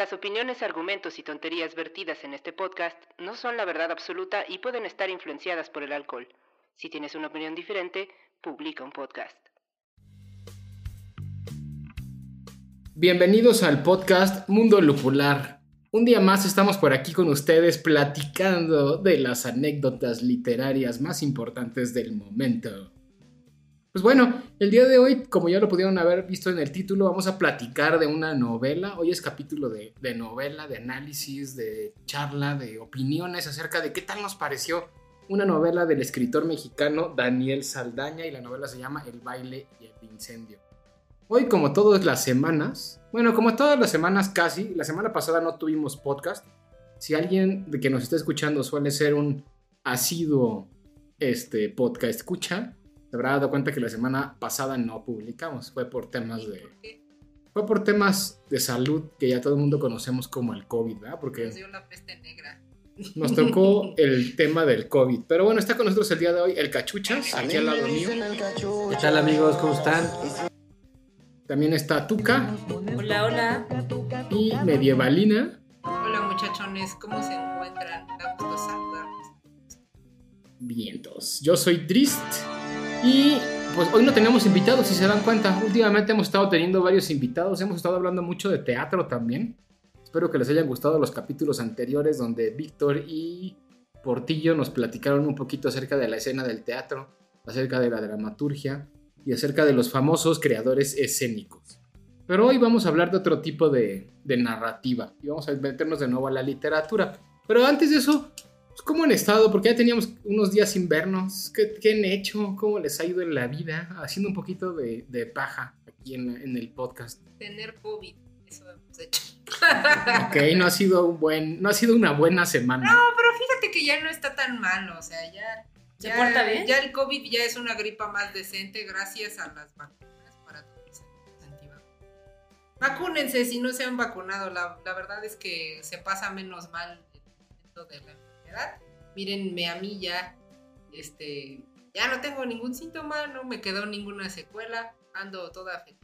Las opiniones, argumentos y tonterías vertidas en este podcast no son la verdad absoluta y pueden estar influenciadas por el alcohol. Si tienes una opinión diferente, publica un podcast. Bienvenidos al podcast Mundo Lupular. Un día más estamos por aquí con ustedes platicando de las anécdotas literarias más importantes del momento. Pues bueno, el día de hoy, como ya lo pudieron haber visto en el título, vamos a platicar de una novela. Hoy es capítulo de, novela, de análisis, de charla, de opiniones acerca de qué tal nos pareció una novela del escritor mexicano Daniel Saldaña y la novela se llama El baile y el incendio. Hoy, como todas las semanas, bueno, como todas las semanas casi, la semana pasada no tuvimos podcast. Si alguien que nos está escuchando suele ser un asiduo este, podcast escucha, se habrá dado cuenta que la semana pasada no publicamos. Fue por temas de. Fue por temas de salud que ya todo el mundo conocemos como el COVID, ¿verdad? Porque. Nos dio la peste negra. Nos tocó el tema del COVID. Pero bueno, está con nosotros el día de hoy el Cachuchas, aquí al lado mío. ¿Qué tal amigos? ¿Cómo están? También está Tuca. Hola, hola. Y Medievalina. Hola muchachones, ¿cómo se encuentran? Da gusto saludarlos. Vientos. Yo soy Drist. Y pues hoy no tenemos invitados, si se dan cuenta. Últimamente hemos estado teniendo varios invitados, hemos estado hablando mucho de teatro también. Espero que les hayan gustado los capítulos anteriores donde Víctor y Portillo nos platicaron un poquito acerca de la escena del teatro, acerca de la dramaturgia y acerca de los famosos creadores escénicos. Pero hoy vamos a hablar de otro tipo de, de narrativa y vamos a meternos de nuevo a la literatura. Pero antes de eso, ¿Cómo han estado? Porque ya teníamos unos días sin vernos. ¿Qué, han hecho? ¿Cómo les ha ido en la vida? Haciendo un poquito de, paja aquí en, el podcast. Tener COVID, eso hemos hecho. ok, no ha sido un buen, no ha sido una buena semana. No, pero fíjate que ya no está tan malo, o sea, ya. ¿Se porta bien? Ya el COVID ya es una gripa más decente gracias a las vacunas para todos Vacúnense si no se han vacunado. La, la verdad es que se pasa menos mal dentro de la Mírenme a mí ya, este, ya no tengo ningún síntoma, no me quedó ninguna secuela, ando toda feliz.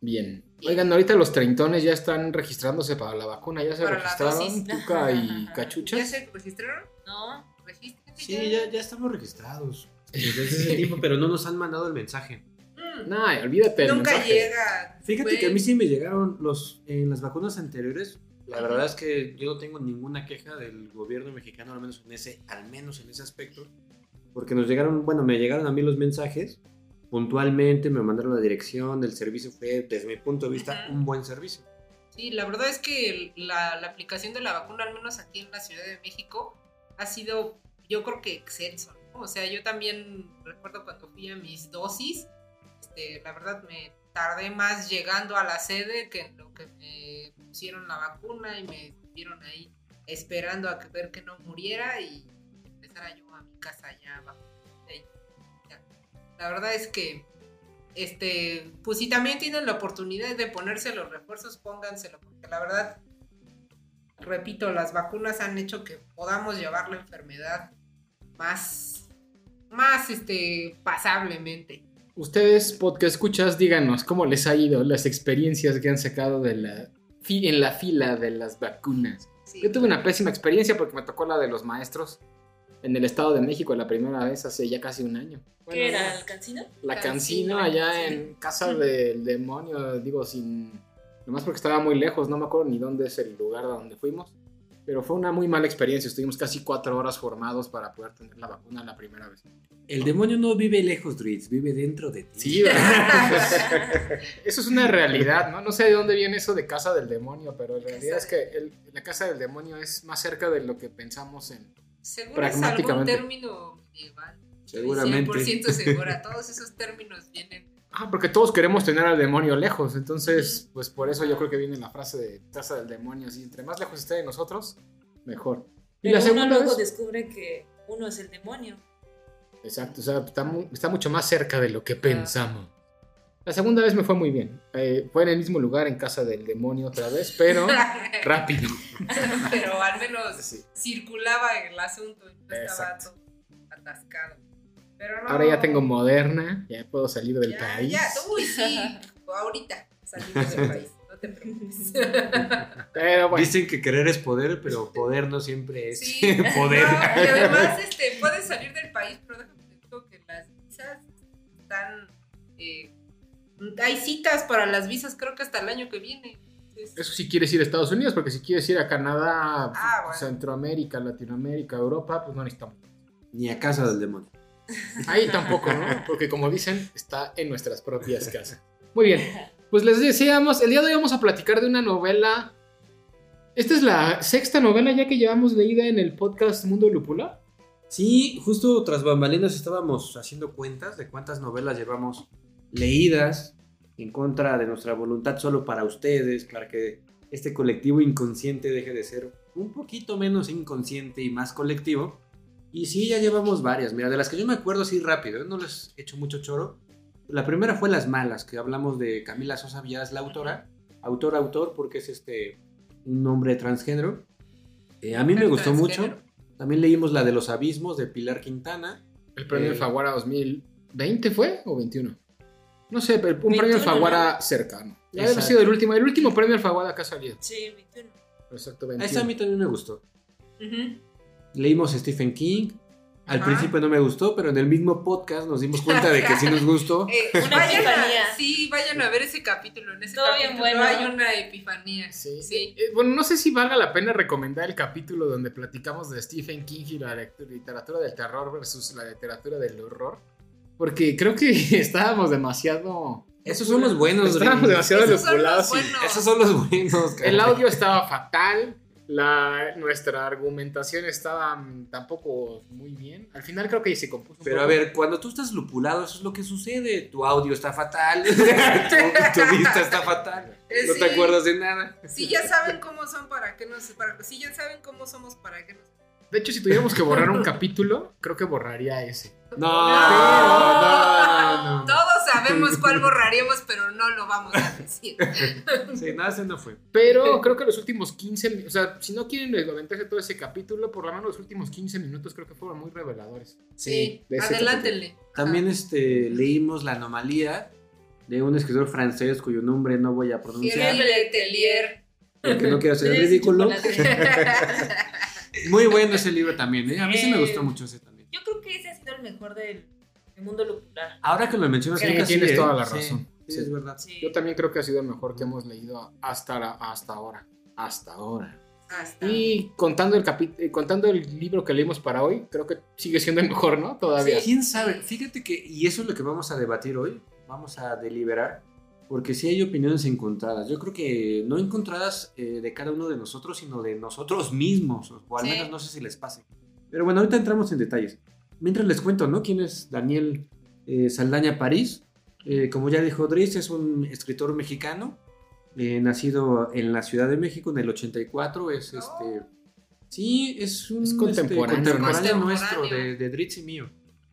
Bien. Oigan, ahorita los treintones ya están registrándose para la vacuna. ¿Ya se registraron, Tuca y Cachuchas? ¿Ya se registraron? No, regístrense. Sí, ya, ya estamos registrados. Desde ese tiempo, pero no nos han mandado el mensaje. Mm. No, olvídate. Nunca llega. Fíjate que a mí sí me llegaron los en las vacunas anteriores la verdad es que yo no tengo ninguna queja del gobierno mexicano, al menos en ese, al menos en ese aspecto, porque nos llegaron, bueno, me llegaron a mí los mensajes puntualmente, me mandaron la dirección, del servicio fue, desde mi punto de vista, un buen servicio. Sí, la verdad es que la, aplicación de la vacuna, al menos aquí en la Ciudad de México, ha sido, yo creo que excelso. O sea, yo también recuerdo cuando fui a mis dosis, este, la verdad me tardé más llegando a la sede que en lo que me pusieron la vacuna y me estuvieron ahí esperando a ver que no muriera y empezara yo a mi casa ya abajo. La verdad es que, este, pues si también tienen la oportunidad de ponerse los refuerzos, pónganselo, porque la verdad, repito, las vacunas han hecho que podamos llevar la enfermedad más, más, este, pasablemente. Ustedes, podcast escuchas, díganos cómo les ha ido las experiencias que han sacado de la en la fila de las vacunas. Yo tuve una pésima experiencia porque me tocó la de los maestros en el Estado de México la primera vez hace ya casi un año. ¿Qué era? ¿El cancino? La cancino, allá en casa del demonio, digo, sin... Nomás porque estaba muy lejos, no me acuerdo ni dónde es el lugar a donde fuimos. Pero fue una muy mala experiencia. Estuvimos casi cuatro horas formados para poder tener la vacuna la primera vez. El demonio no vive lejos, Druids, vive dentro de ti. Sí, eso es una realidad, ¿no? No sé de dónde viene eso de casa del demonio, pero la realidad es que la casa del demonio es más cerca de lo que pensamos en. Seguro pragmáticamente. es algún término medieval. Seguramente. 100% segura. Todos esos términos vienen Ah, porque todos queremos tener al demonio lejos. Entonces, pues por eso yo creo que viene la frase de casa del demonio. Así, entre más lejos esté de nosotros, mejor. Y Pero la uno segunda luego vez... descubre que uno es el demonio. Exacto, o sea, está, mu- está mucho más cerca de lo que pensamos. La segunda vez me fue muy bien. Eh, fue en el mismo lugar, en casa del demonio otra vez, pero rápido. Pero al menos Sí. circulaba el asunto y no estaba todo atascado. Pero no. Ahora ya tengo Moderna, ya puedo salir del Ya, país. ya, uy, sí. Ahorita salimos del país, no te preocupes. Pero bueno, Dicen que querer es poder, pero poder no siempre es Sí, poder. no, y además este, puedes salir del país, pero déjame te digo que las visas están. eh, hay citas para las visas, creo que hasta el año que viene. Entonces, eso si quieres ir a Estados Unidos, porque si quieres ir a Canadá, Ah, bueno. Centroamérica, Latinoamérica, Europa, pues no necesitamos. Ni a casa del demonio. Ahí tampoco, ¿no? Porque como dicen, está en nuestras propias casas. Muy bien, pues les decíamos, el día de hoy vamos a platicar de una novela. Esta es la sexta novela ya que llevamos leída en el podcast Mundo Lúpula. Sí, justo tras bambalinas estábamos haciendo cuentas de cuántas novelas llevamos leídas en contra de nuestra voluntad solo para ustedes, para que este colectivo inconsciente deje de ser un poquito menos inconsciente y más colectivo. Y sí, ya llevamos varias. Mira, de las que yo me acuerdo así rápido, no les he hecho mucho choro. La primera fue Las Malas, que hablamos de Camila Sosa Villas, la autora. Autor, autor, porque es este un nombre transgénero. Eh, a mí me gustó mucho. También leímos la de los abismos de Pilar Quintana. El premio Eh. Alfaguara 2020 fue o 21. No sé, pero un 21, premio Alfaguara cercano. Ya sido el último, el último premio Alfaguara que ha salido. Sí, 21. Exacto, A 21. esa a mí también me gustó. Ujú. Leímos Stephen King. Al Ajá. principio no me gustó, pero en el mismo podcast nos dimos cuenta de que sí nos gustó. Eh, Una vayan epifanía. a, sí, vayan a ver ese capítulo. En ese Todo bien capítulo bueno. hay una epifanía. Sí. Sí. Eh, bueno, no sé si valga la pena recomendar el capítulo donde platicamos de Stephen King y la literatura del terror versus la literatura del horror. Porque creo que estábamos demasiado. Esos son los buenos, Estábamos demasiado Esos son los buenos. Esos son los buenos. El caray. audio estaba fatal. La, nuestra argumentación estaba mm, tampoco muy bien. Al final creo que se compuso. un Pero a ver, cuando tú estás lupulado, eso es lo que sucede. Tu audio está fatal. tu, tu vista está fatal. Eh, No sí. te acuerdas de nada. Si ya saben cómo son, para qué nos. Para, si ya saben cómo somos, para qué nos. De hecho, si tuviéramos que borrar un capítulo, creo que borraría ese. No, no, no, no. Todos sabemos cuál borraríamos, pero no lo vamos a decir. Sí, nada, ese no fue. Pero creo que los últimos 15, mi- o sea, si no quieren aventarse todo ese capítulo, por lo menos los últimos 15 minutos creo que fueron muy reveladores. Sí, ese adelántenle. También este, leímos La Anomalía de un escritor francés cuyo nombre no voy a pronunciar Letelier. porque no quiero Tres ridículo. Muy bueno ese libro también, ¿eh? A mí sí me Eh, gustó mucho ese también. Yo creo que ese ha sido el mejor del, del mundo lupular. Ahora que lo mencionas, Sí, creo que tienes ¿eh? toda la Sí, razón. Sí, Sí. es verdad. Sí. Yo también creo que ha sido el mejor que hemos leído hasta, la- hasta ahora. Hasta ahora. Hasta. Y contando el, capi- eh, contando el libro que leímos para hoy, creo que sigue siendo el mejor, ¿no? Todavía. ¿Quién sabe? Fíjate que, y eso es lo que vamos a debatir hoy, vamos a deliberar, porque sí hay opiniones encontradas. Yo creo que no encontradas eh, de cada uno de nosotros, sino de nosotros mismos, o al Sí. menos no sé si les pase. Pero bueno, ahorita entramos en detalles. Mientras les cuento, ¿no? ¿Quién es Daniel eh, Saldaña París? Eh, como ya dijo Dries, es un escritor mexicano, eh, nacido en la Ciudad de México en el 84, es este... Sí, es un Es este, contemporáneo, ¿no? contemporáneo Contemporáneo. nuestro, de, de Dritz y mío.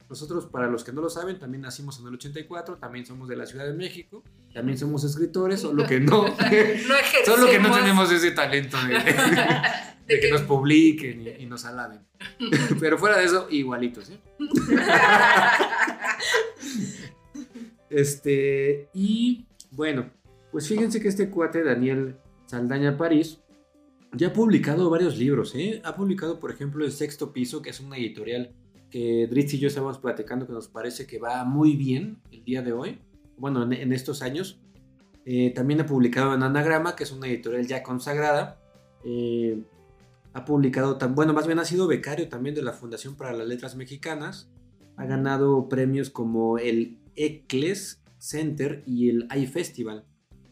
Nosotros, para los que no lo saben, también nacimos en el 84, también somos de la Ciudad de México, también somos escritores, solo que no, No solo que no tenemos ese talento de, de que- nos publiquen y, y nos alaben. Pero fuera de eso, igualitos, ¿eh? Este, y bueno, pues fíjense que este cuate, Daniel Saldaña París, ya ha publicado varios libros, ¿eh? Ha publicado, por ejemplo, El Sexto Piso, que es una editorial que Dritz y yo estábamos platicando que nos parece que va muy bien el día de hoy, bueno, en, estos años. Eh, también ha publicado en Anagrama, que es una editorial ya consagrada. Eh, ha publicado, tan, bueno, más bien ha sido becario también de la Fundación para las Letras Mexicanas. Ha ganado premios como el ECLES Center y el iFestival.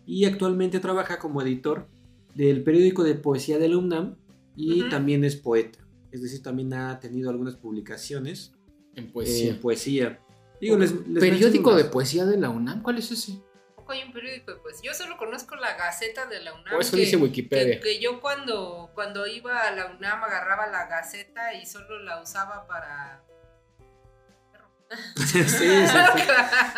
Y actualmente trabaja como editor del periódico de poesía del UNAM y Ujú. también es poeta. Es decir, también ha tenido algunas publicaciones En poesía. poesía. Digo, les, les Periódico de poesía de la UNAM, ¿cuál es ese? tampoco hay un periódico de poesía. Yo solo conozco la Gaceta de la UNAM. O eso que- dice Wikipedia. Que, que yo cuando, cuando iba a la UNAM agarraba la Gaceta y solo la usaba para... sí, sí, sí.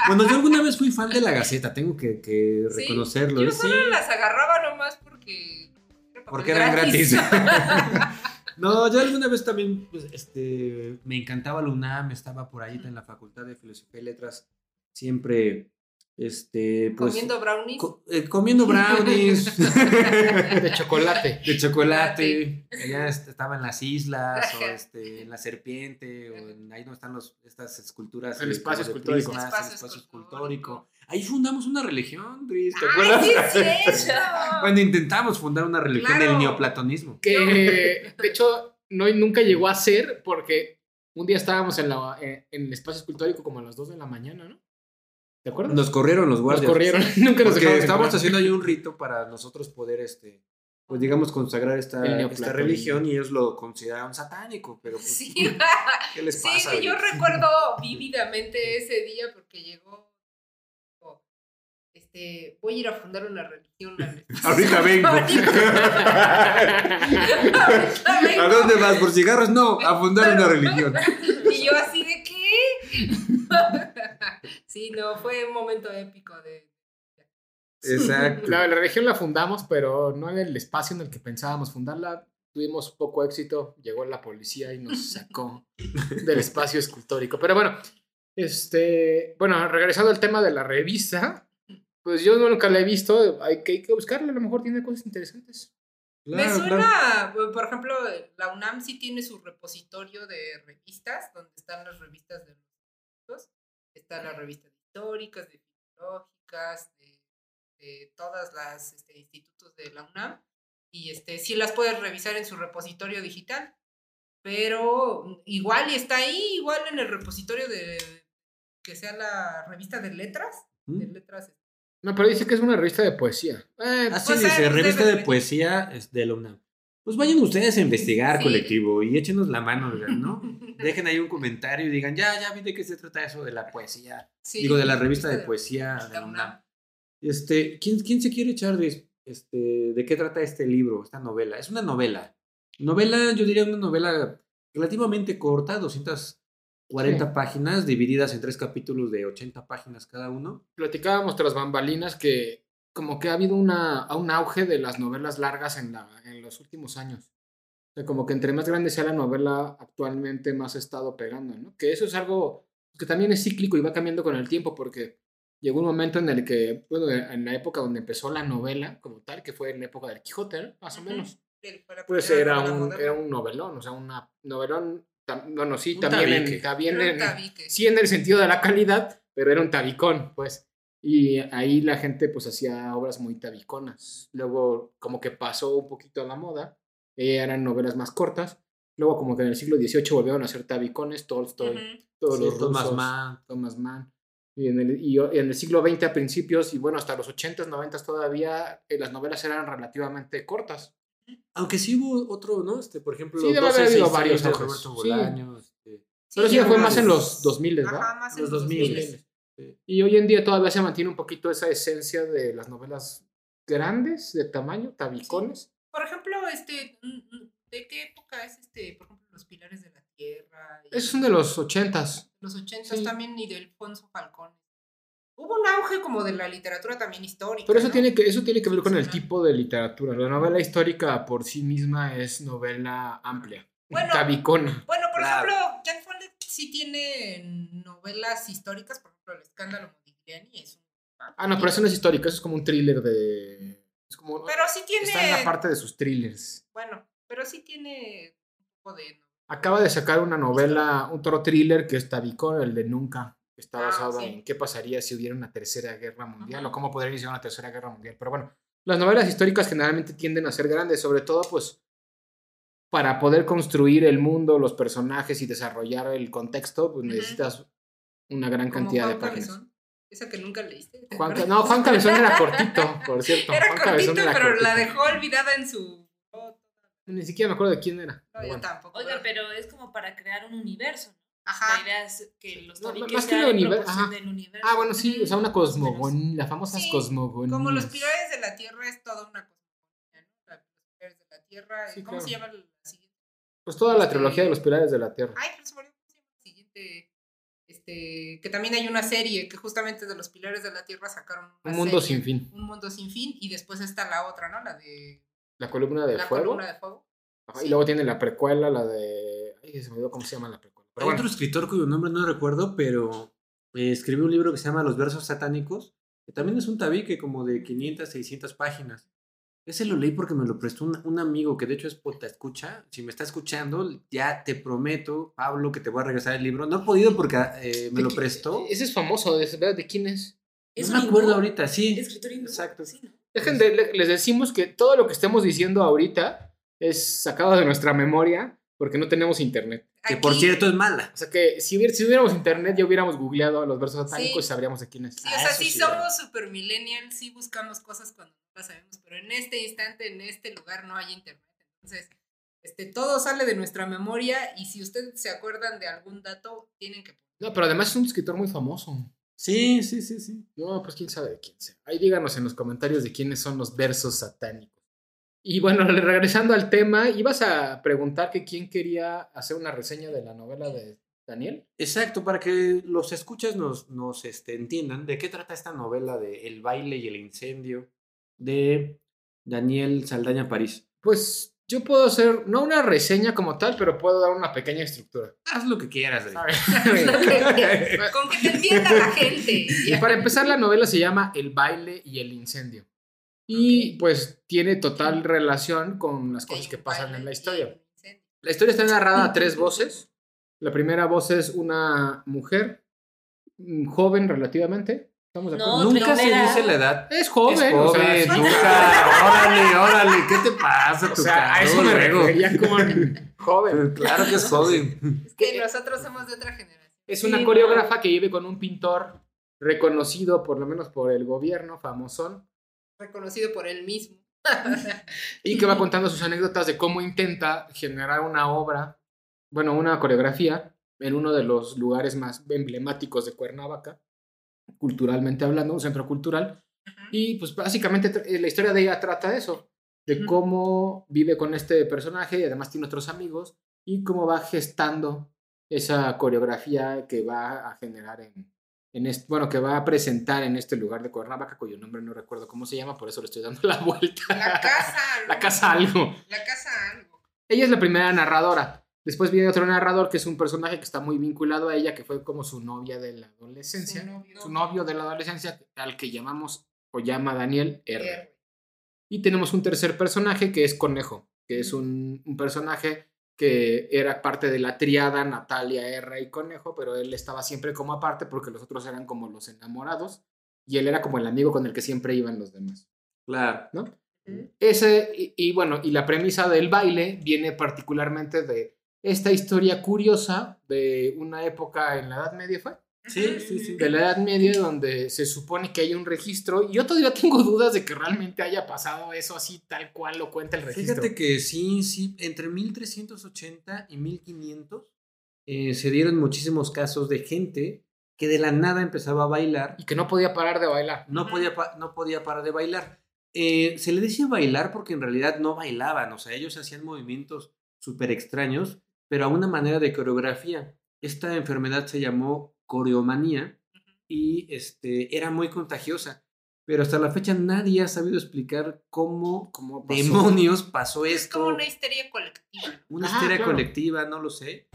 Bueno, yo alguna vez fui fan de la Gaceta, tengo que, que Sí, reconocerlo. Yo. Sí, solo las agarraba nomás porque... porque eran gratis. no, yo alguna vez también, pues, este, me encantaba la UNAM, estaba por ahí en la Facultad de Filosofía y Letras, siempre, este, pues... Comiendo brownies. co- eh, comiendo brownies. De chocolate. De chocolate. Ella est- estaba en las islas, o este, en la serpiente, o en ahí donde están los, estas esculturas. El eh, espacio escultórico. prismas, Espacio el espacio escultórico. escultórico. Ahí fundamos una religión, Dris, ¿te acuerdas? ¡Ay, sí! Cuando intentamos fundar una religión Claro. del neoplatonismo. Que de hecho no, nunca llegó a ser porque un día estábamos en, la, en, en el espacio escultórico como a las 2 de la mañana, ¿no? ¿Te acuerdas? Nos corrieron los Nos guardias. corrieron. nunca nos Porque dejaron estábamos haciendo ahí un rito para nosotros poder, este, pues digamos, consagrar esta, El esta religión y ellos lo consideraron satánico, pero pues, Sí, ¿qué les sí, pasa? que yo recuerdo vívidamente ese día porque llegó. Este, voy a ir a fundar una religión. Ahorita vengo. Ahorita vengo. ¿A dónde vas? ¿Por cigarros? No, a fundar una religión. Y yo así de qué. Sí, no, fue un momento épico de. Exacto. La, la religión la fundamos, pero no en el espacio en el que pensábamos fundarla. Tuvimos poco éxito, llegó la policía y nos sacó del espacio escultórico. Pero bueno, este, bueno, regresando al tema de la revista, pues yo nunca la he visto, hay que, hay que buscarla, a lo mejor tiene cosas interesantes. Me Claro, suena, por ejemplo, la UNAM sí tiene su repositorio de revistas, donde están las revistas de los institutos. Están las revistas históricas, de filológicas, de, de todas las este, institutos de la UNAM. Y este, sí las puedes revisar en su repositorio digital. Pero igual y está ahí, igual en el repositorio de que sea la revista de letras. De ¿Mm? letras No, pero dice que es una revista de poesía. Eh, Así Pues, dice, revista de de- poesía es de la UNAM. Pues vayan ustedes a investigar, Sí. colectivo, y échenos la mano, ¿no? Dejen ahí un comentario y digan, ya, ya vi de qué se trata eso de la poesía. Sí, Digo, de la revista de poesía de la UNAM. Este, ¿quién, quién se quiere echar de, este, de qué trata este libro, esta novela? Es una novela. Novela, yo diría una novela relativamente corta, 240 Sí. páginas, divididas en tres capítulos de 80 páginas cada uno. platicábamos tras bambalinas que como que ha habido una, un auge de las novelas largas en, la, en los últimos años. O sea, como que entre más grande sea la novela, actualmente más ha estado pegando, ¿no? Que eso es algo que también es cíclico y va cambiando con el tiempo, porque llegó un momento en el que, bueno, en la época donde empezó la novela como tal, que fue en la época del Quijote, ¿no? más o menos, pues era un, era un novelón, o sea, una novelón, bueno, sí, Un también, en, también un en- sí en el sentido de la calidad, pero era un tabicón, pues. Y ahí la gente pues hacía obras muy tabiconas. Luego como que pasó un poquito a la moda, eh, eran novelas más cortas. Luego como que en el siglo XVIII volvieron a hacer tabicones, Tolstoy, Ujú. todos los Sí, Thomas rusos, Mann. Thomas Mann. Y en, el, y en el siglo XX a principios, y bueno, hasta los 80s, 90s todavía, eh, las novelas eran relativamente cortas. Aunque sí hubo otro, ¿no? Este, por ejemplo, Sí, debe haber 12, habido 6 varios de Roberto sí. Bolaño. este, Pero sí, ya fue más- en los 2000, ¿verdad? Ajá, más en los los 2000. 2000. Sí. Y hoy en día todavía se mantiene un poquito esa esencia de las novelas grandes, de tamaño, tabicones. Por ejemplo, este, mm, mm, ¿de qué época es este, por ejemplo, Los Pilares de la Tierra? y Esos son de los ochentas. Los 80 sí. también y de Alfonso Falcón. Hubo un auge como de la literatura también histórica. Pero eso ¿no? tiene que, eso tiene que ver con el tipo de literatura. La novela histórica por sí misma es novela amplia. Bueno, tabicona. Bueno, por Claro. ejemplo, Follett sí tiene novelas históricas, por ejemplo, El escándalo Modigliani es un... Ah, no, pero eso no es histórico, eso es como un thriller de. Es como. Pero sí tiene... Está en la parte de sus thrillers. Bueno, pero sí tiene un poco de... Acaba de sacar una novela, un toro thriller que es Tabicón, el de Nunca, que está Ah, basado sí. en qué pasaría si hubiera una tercera guerra mundial Ajá. o cómo podría iniciar una tercera guerra mundial. Pero bueno, las novelas históricas generalmente tienden a ser grandes, sobre todo pues para poder construir el mundo, los personajes y desarrollar el contexto, pues necesitas una gran como cantidad de Juan páginas. Cabezón, Esa que nunca leíste. no, Juan Cabezón era cortito, por cierto. Era Juan cortito, era pero la dejó olvidada en su... No, Ni siquiera me acuerdo de quién era. pero yo bueno. tampoco. Oiga, pero es como para crear un universo, ¿no? Ajá. La idea es que los No, no, más que sean el en univer- proporción ajá. del universo. Ah, bueno, sí, o sea, una cosmogonía, las famosas Sí, cosmogonías. Como los pilares de la Tierra es toda una cosmogonía, ¿no? La- Los pilares de la Tierra. Sí, ¿Cómo claro. se llama la siguiente? Pues toda la trilogía de los pilares de la Tierra. Ay, pero se la siguiente. Este, que también hay una serie que justamente de los pilares de la Tierra sacaron una Un mundo serie, sin fin. Un mundo sin fin. Y después está la otra, ¿no? La de La columna de la fuego. columna de fuego. Ajá, Y luego tiene la precuela, la de. Ay, se me olvidó cómo se llama la precuela. Pero Hay bueno, otro escritor cuyo nombre no recuerdo, pero eh, escribió un libro que se llama Los versos satánicos, que también es un tabique como de 500, 600 páginas. Ese lo leí porque me lo prestó un, un amigo que de hecho es pota escucha. Si me está escuchando, ya te prometo, Pablo, que te voy a regresar el libro. No he podido porque eh, me ¿de lo prestó. Ese es famoso, ¿de, ¿de quién es? ¿Es no me acuerdo hindú? ahorita, sí. Escritor. Exacto. Sí, ¿no? Dejen de, le- les decimos que todo lo que estemos diciendo ahorita es sacado de nuestra memoria porque no tenemos internet. Que por Aquí- cierto es mala. O sea que si, hubiera- si hubiéramos internet ya hubiéramos googleado los versos satánicos Sí. y sabríamos de quién es. Sí, o Ah, sea, eso sí sí, somos super millennials, sí buscamos cosas cuando no las sabemos, pero en este instante, en este lugar no hay internet. Entonces, este, todo sale de nuestra memoria y si ustedes se acuerdan de algún dato, tienen que... No, pero además es un escritor muy famoso. Sí, sí, sí, sí. No, pues quién sabe de quién sea. Ahí díganos en los comentarios de quiénes son los versos satánicos. Y bueno, regresando al tema, ibas a preguntar que quién quería hacer una reseña de la novela de Daniel. Exacto, para que los escuchas nos, nos este, entiendan de qué trata esta novela de El baile y el incendio de Daniel Saldaña París. Pues yo puedo hacer, no una reseña como tal, pero puedo dar una pequeña estructura. Haz lo que quieras. David. Con que te entienda la gente. Y para empezar, la novela se llama El baile y el incendio. Y Ok. pues tiene total relación con las cosas que pasan en la historia. La historia está narrada a tres voces. La primera voz es una mujer mm, joven relativamente. ¿Estamos de acuerdo? No, Nunca se dice la edad. Es joven. es o sea, joven, es- nunca. Órale, órale, ¿qué te pasa? o sea, a eso me refería joven. Claro que es joven. Es que nosotros somos de otra generación. Es Sí, una no. coreógrafa que vive con un pintor reconocido por lo menos por el gobierno, famosón, Reconocido por él mismo. y que va contando sus anécdotas de cómo intenta generar una obra, bueno, una coreografía en uno de los lugares más emblemáticos de Cuernavaca, culturalmente hablando, un centro cultural, y pues básicamente eh, la historia de ella trata de eso, de cómo vive con este personaje y además tiene otros amigos y cómo va gestando esa coreografía que va a generar en, en este, bueno, que va a presentar en este lugar de Cuernavaca, cuyo nombre no recuerdo cómo se llama, por eso le estoy dando la vuelta. La casa algo. La casa algo. La casa algo. Ella es la primera narradora. Después viene otro narrador que es un personaje que está muy vinculado a ella, que fue como su novia de la adolescencia. Su novio. Su novio de la adolescencia, al que llamamos o llama Daniel R. R. Y tenemos un tercer personaje que es Conejo, que es un, un personaje que era parte de la triada Natalia R y Conejo, pero él estaba siempre como aparte porque los otros eran como los enamorados y él era como el amigo con el que siempre iban los demás. Claro. ¿no? Ese, y, y bueno, y la premisa del baile viene particularmente de esta historia curiosa de una época en la Edad Media, ¿fue? Sí, sí, sí. De la Edad Media donde se supone que hay un registro y yo todavía tengo dudas de que realmente haya pasado eso así tal cual lo cuenta el registro. Fíjate que sí, sí, entre 1380 y 1500 eh, se dieron muchísimos casos de gente que de la nada empezaba a bailar, Y que no podía parar de bailar. no podía, pa- no podía parar de bailar. Eh, se le decía bailar porque en realidad no bailaban, o sea, ellos hacían movimientos súper extraños, pero a una manera de coreografía. Esta enfermedad se llamó coreomanía y este, era muy contagiosa, pero hasta la fecha nadie ha sabido explicar cómo ¿Cómo pasó? demonios pasó Es esto. como una histeria colectiva. ¿no? una Ajá, histeria claro. colectiva, no lo sé.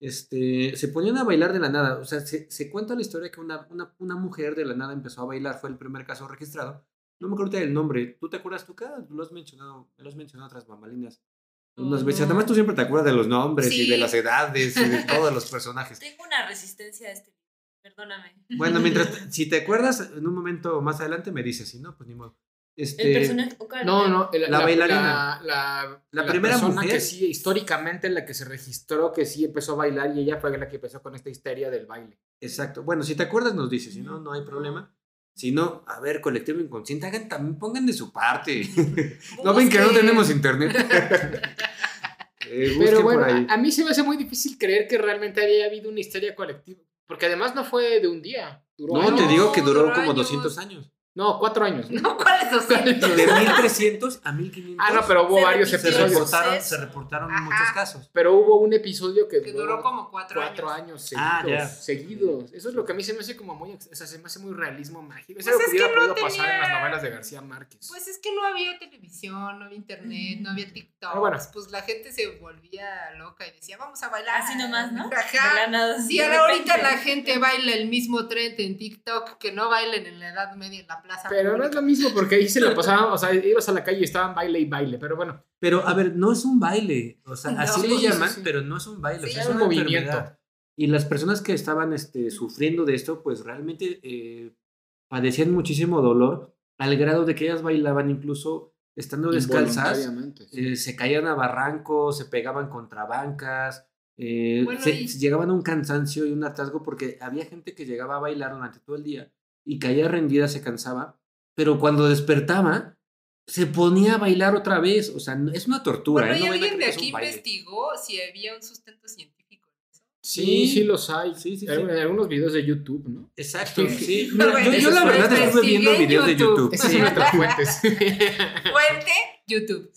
Este, se ponían a bailar de la nada. O sea, se, se cuenta la historia que una, una, una mujer de la nada empezó a bailar. Fue el primer caso registrado. No me acuerdo del nombre. ¿Tú te acuerdas tú? Cada lo has mencionado, me lo has mencionado otras mamalinas. Unas veces. Además, tú siempre te acuerdas de los nombres y de las edades y de todos los personajes. Tengo una resistencia a este. Perdóname. Bueno, mientras, si te acuerdas, en un momento más adelante me dices, si no, pues ni modo. Este, El personaje. No, no, la, La bailarina. La, la- La la primera persona mujer. que sí, históricamente la que se registró que sí empezó a bailar y ella fue la que empezó con esta histeria del baile. Exacto. Bueno, si te acuerdas, nos dices. Si no, no hay problema. Si no, a ver, colectivo inconsciente, hagan también, pongan de su parte. ¿No ven que no tenemos internet? Eh, Pero por bueno, ahí. a, a mí se me hace muy difícil creer que realmente haya habido una historia colectiva. Porque además no fue de un día. Duró No, te digo que duró duró como años. 200 años. No, cuatro años. ¿no? ¿cuáles 200? De 1300 a 1500. Ah, no, pero hubo Se varios se episodios. reportaron, se reportaron Ajá. muchos casos. Pero hubo un episodio que, Que duró como cuatro, cuatro años. años, seguidos. Ah, ya. seguidos. Eso es lo que a mí se me hace como muy, o sea, se me hace muy realismo mágico. Eso Pues es lo es que hubiera que no podido pasar en las novelas de García Márquez. Pues es que no había televisión, no había internet, no había TikTok. Bueno. Pues la gente se volvía loca y decía, vamos a bailar. Así nomás, ¿no? Ajá. nada, Si de ahora ahorita la gente baila el mismo trend en TikTok que no bailen en la Edad Media en la plaza. Pero no es lo mismo porque ahí se lo pasaban, o sea, ibas a la calle y estaban baile y baile. Pero bueno, Pero a ver, no es un baile. O sea, No. así Sí, le sí, llaman, sí. pero no es un baile. o Sí, sea, es es un movimiento. enfermedad. Y las personas que estaban este, sufriendo de esto, pues realmente eh, padecían muchísimo dolor, al grado de que ellas bailaban incluso estando descalzas. eh, se caían a barrancos, se pegaban contra bancas, eh, Bueno, se- y- llegaban a un cansancio y un hartazgo porque había gente que llegaba a bailar durante todo el día y caía rendida, se cansaba, pero cuando despertaba se ponía a bailar otra vez, o sea, no- es una tortura. Bueno, ¿eh? ¿y No vayan a alguien de es aquí investigó si había un sustento científico en eso? Sí, Sí. sí los hay. Sí, sí, sí. En algunos videos de YouTube, ¿no? Exacto, sí. Mira, yo, bueno, yo la verdad es estuve viendo videos de YouTube. Son nuestras fuentes. Fuente, YouTube.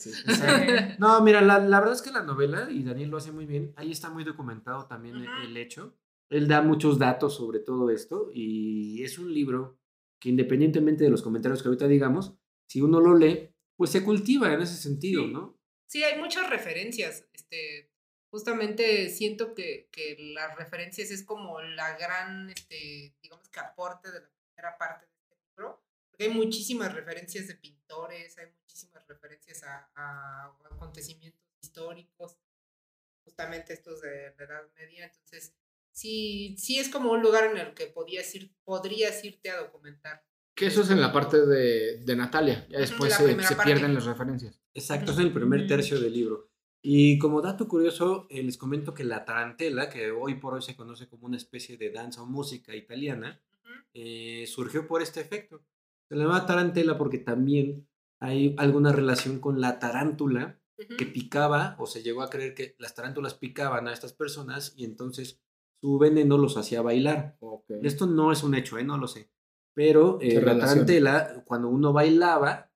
No, mira, la, la verdad es que la novela, y Daniel lo hace muy bien, ahí está muy documentado también el hecho. Él da muchos datos sobre todo esto y es un libro que independientemente de los comentarios que ahorita digamos, si uno lo lee, pues se cultiva en ese sentido, Sí. ¿no? Sí, hay muchas referencias. Este, justamente siento que, que las referencias es como la gran, este, digamos que aporte de la primera parte de este libro. Porque hay muchísimas referencias de pintores, hay muchísimas referencias a, a acontecimientos históricos, justamente estos de la Edad Media. Entonces, sí, sí es como un lugar en el que podías ir, podrías irte a documentar. Que eso es en la parte de, de Natalia. Ya después se, se pierden las referencias. Exacto, es el primer tercio del libro. Y como dato curioso, eh, les comento que la tarantela, que hoy por hoy se conoce como una especie de danza o música italiana, Ujú. eh, surgió por este efecto. Se le llama tarantela porque también hay alguna relación con la tarántula Ujú. que picaba o se llegó a creer que las tarántulas picaban a estas personas y entonces su veneno los hacía bailar. Esto no es un hecho, ¿eh? no lo sé. Pero eh, la tarantela, cuando uno bailaba,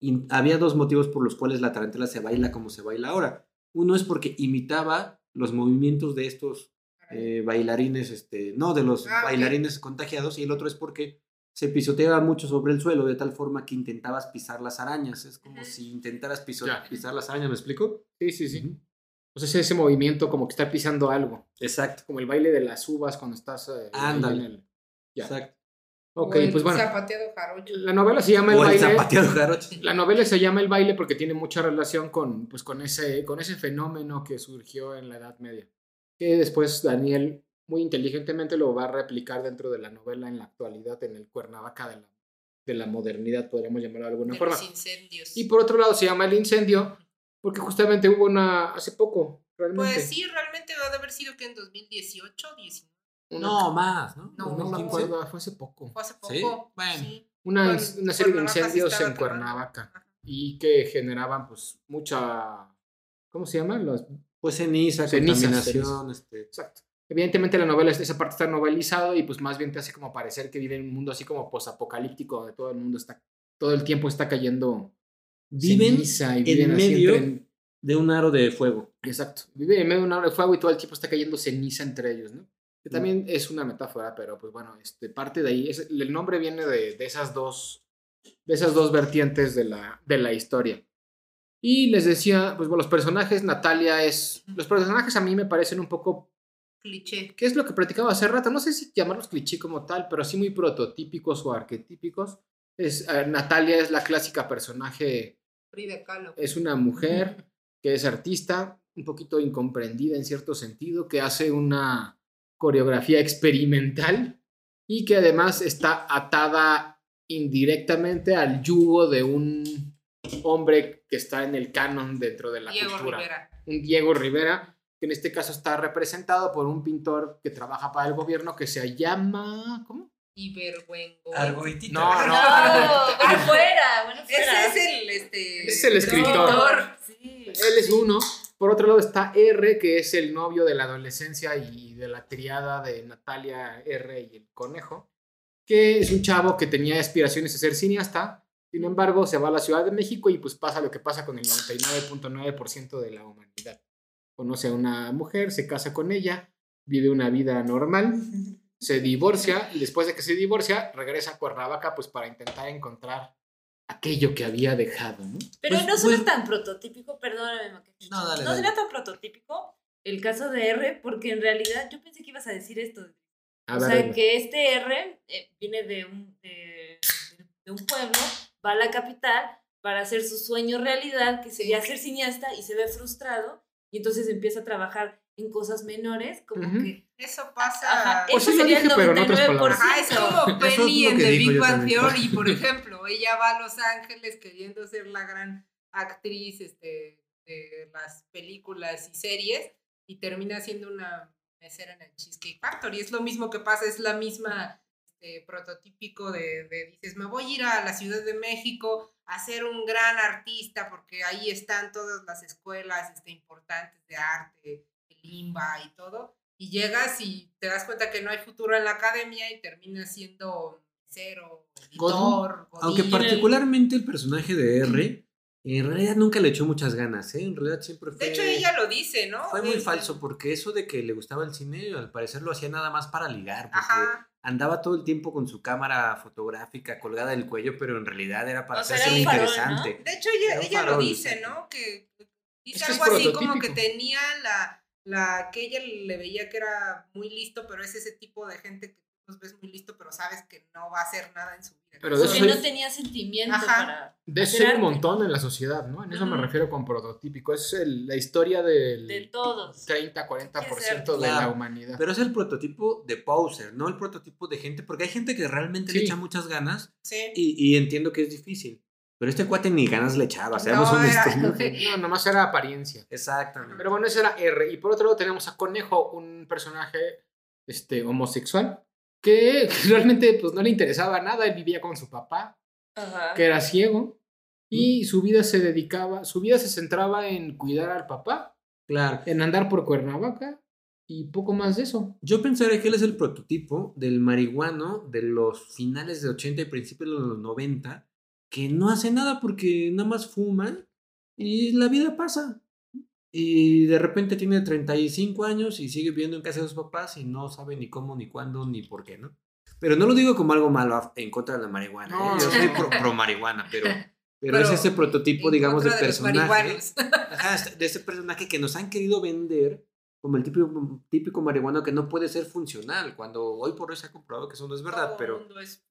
y había dos motivos por los cuales la tarantela se baila como se baila ahora. Uno es porque imitaba los movimientos de estos eh, bailarines, este, no, de los Ah, bailarines contagiados, y el otro es porque se pisoteaba mucho sobre el suelo de tal forma que intentabas pisar las arañas. Es como si intentaras piso- pisar las arañas, ¿me explico? Sí, sí, sí. Sea, es ese movimiento como que está pisando algo. Exacto. Como el baile de las uvas cuando estás. eh, Ándale. en el- Ya. Exacto. Ok, O el pues bueno. Zapateado jarocho. La novela se llama El O el baile. zapateado jarocho. La novela se llama El baile porque tiene mucha relación con, pues, con, ese, con ese fenómeno que surgió en la Edad Media. Que después Daniel muy inteligentemente lo va a replicar dentro de la novela en la actualidad, en el Cuernavaca de la, de la modernidad, podríamos llamarlo de alguna de forma. los incendios. Y por otro lado se llama El incendio porque justamente hubo una hace poco, realmente. Pues sí, realmente va a haber sido que en 2018, 19. Una- No, más, ¿no? No, no me 2015. acuerdo, fue hace poco. Fue hace poco. Sí, bueno. sí. Una, serie de incendios en. Cuernavaca Ajá. y que generaban pues mucha, ¿cómo se llama? Los, Pues ceniza, Cenizas, contaminación, este. Exacto. Evidentemente la novela, esa parte está novelizado y pues más bien te hace como parecer que vive en un mundo así como posapocalíptico donde todo el mundo está, todo el tiempo está cayendo Viven ceniza y en viven medio entre- de un aro de fuego. exacto. Viven en medio de una hora de fuego y todo el tiempo está cayendo ceniza entre ellos, ¿no? Que también es una metáfora, pero pues bueno, este, parte de ahí, es, el nombre viene de, de esas dos, de esas dos vertientes de la, de la historia. Y les decía, pues bueno, los personajes, Natalia es, los personajes a mí me parecen un poco Cliché. ¿Qué es lo que platicaba hace rato? No sé si llamarlos cliché como tal, pero sí muy prototípicos o arquetípicos. Es, eh, Natalia es la clásica personaje. Es una mujer que es artista, un poquito incomprendida en cierto sentido, que hace una coreografía experimental y que además está atada indirectamente al yugo de un hombre que está en el canon dentro de la Diego cultura Rivera. un Diego Rivera, que en este caso está representado por un pintor que trabaja para el gobierno que se llama. ¿Cómo? Ibergüengo. Argoitita. No, no. No, afuera, bueno, Ese fuera. es el, este, Es el escritor. Sí. Él es uno. Por otro lado está R, que es el novio de la adolescencia y de la triada de Natalia R y el conejo, que es un chavo que tenía aspiraciones de ser cineasta, sin embargo se va a la Ciudad de México y pues pasa lo que pasa con el 99.9% de la humanidad. Conoce a una mujer, se casa con ella, vive una vida normal, se divorcia y después de que se divorcia regresa a Cuernavaca pues para intentar encontrar aquello que había dejado, ¿no? Pero Pues- no suena pues- tan prototípico, perdóname, Maquete. No, dale, No dale. suena tan prototípico el caso de R, porque en realidad yo pensé que ibas a decir esto. A o ver, sea, que este R eh, viene de un, de, de un pueblo, va a la capital para hacer su sueño realidad, que sería ser cineasta, y se ve frustrado, y entonces empieza a trabajar en cosas menores, como Ujú. que... Eso pasa. Ajá, Pues eso sí sería el dije, otras 99%. palabras. Ajá, es como es Penny en The Big Bang. Theory, por ejemplo. Ella va a Los Ángeles queriendo ser la gran actriz este, de las películas y series y termina siendo una mesera en el Cheesecake Factory. Es lo mismo que pasa, es la misma este, prototípico de, de dices, me voy a ir a la Ciudad de México a ser un gran artista porque ahí están todas las escuelas este, importantes de arte, el IMBA y todo y llegas y te das cuenta que no hay futuro en la academia y terminas siendo cero, editor, Aunque godín. particularmente el personaje de R, en realidad nunca le echó muchas ganas, ¿eh? En realidad siempre fue... De hecho, ella lo dice, ¿no? Fue muy Este, falso porque eso de que le gustaba el cine, al parecer lo hacía nada más para ligar, porque Ajá. andaba todo el tiempo con su cámara fotográfica colgada del cuello, pero en realidad era para O sea, hacerse era un farol, interesante. De hecho, ella, lo dice. ¿no? Que dice Es algo así como que tenía la, la que ella le veía que era muy listo, pero es ese tipo de gente que tú los ves muy listo, pero sabes que no va a hacer nada en su vida. Pero de Porque eso no es- tenía sentimiento Ajá. para... De eso hay un montón en la sociedad, ¿no? En eso me refiero con prototípico. Es el- la historia del De todos. 30-40% de la humanidad. Pero es el prototipo de poser, no el prototipo de gente, porque hay gente que realmente le echa muchas ganas Sí. y, y entiendo que es difícil. Pero este cuate ni ganas le echaba, seamos No, era- honestos. ¿no? No, nomás era apariencia. Exactamente. Pero bueno, ese era R. Y por otro lado tenemos a Conejo, un personaje este, homosexual, que realmente pues, no le interesaba nada. Él vivía con su papá, Ajá. que era ciego, y su vida se dedicaba, su vida se centraba en cuidar al papá, Claro. en andar por Cuernavaca y poco más de eso. Yo pensaría que él es el prototipo del marihuano de los finales de 80 y principios de los 90, que no hace nada porque nada más fuma y la vida pasa. Y de repente tiene 35 años y sigue viviendo en casa de sus papás y no sabe ni cómo, ni cuándo, ni por qué, ¿no? Pero no lo digo como algo malo en contra de la marihuana. No, ¿eh? Yo soy pro, pro marihuana, pero, pero, Pero es ese prototipo, digamos, de los personaje. Ajá, de ese personaje que nos han querido vender como el típico, típico marihuano que no puede ser funcional, cuando hoy por hoy se ha comprobado que eso no es verdad, Todo pero, es.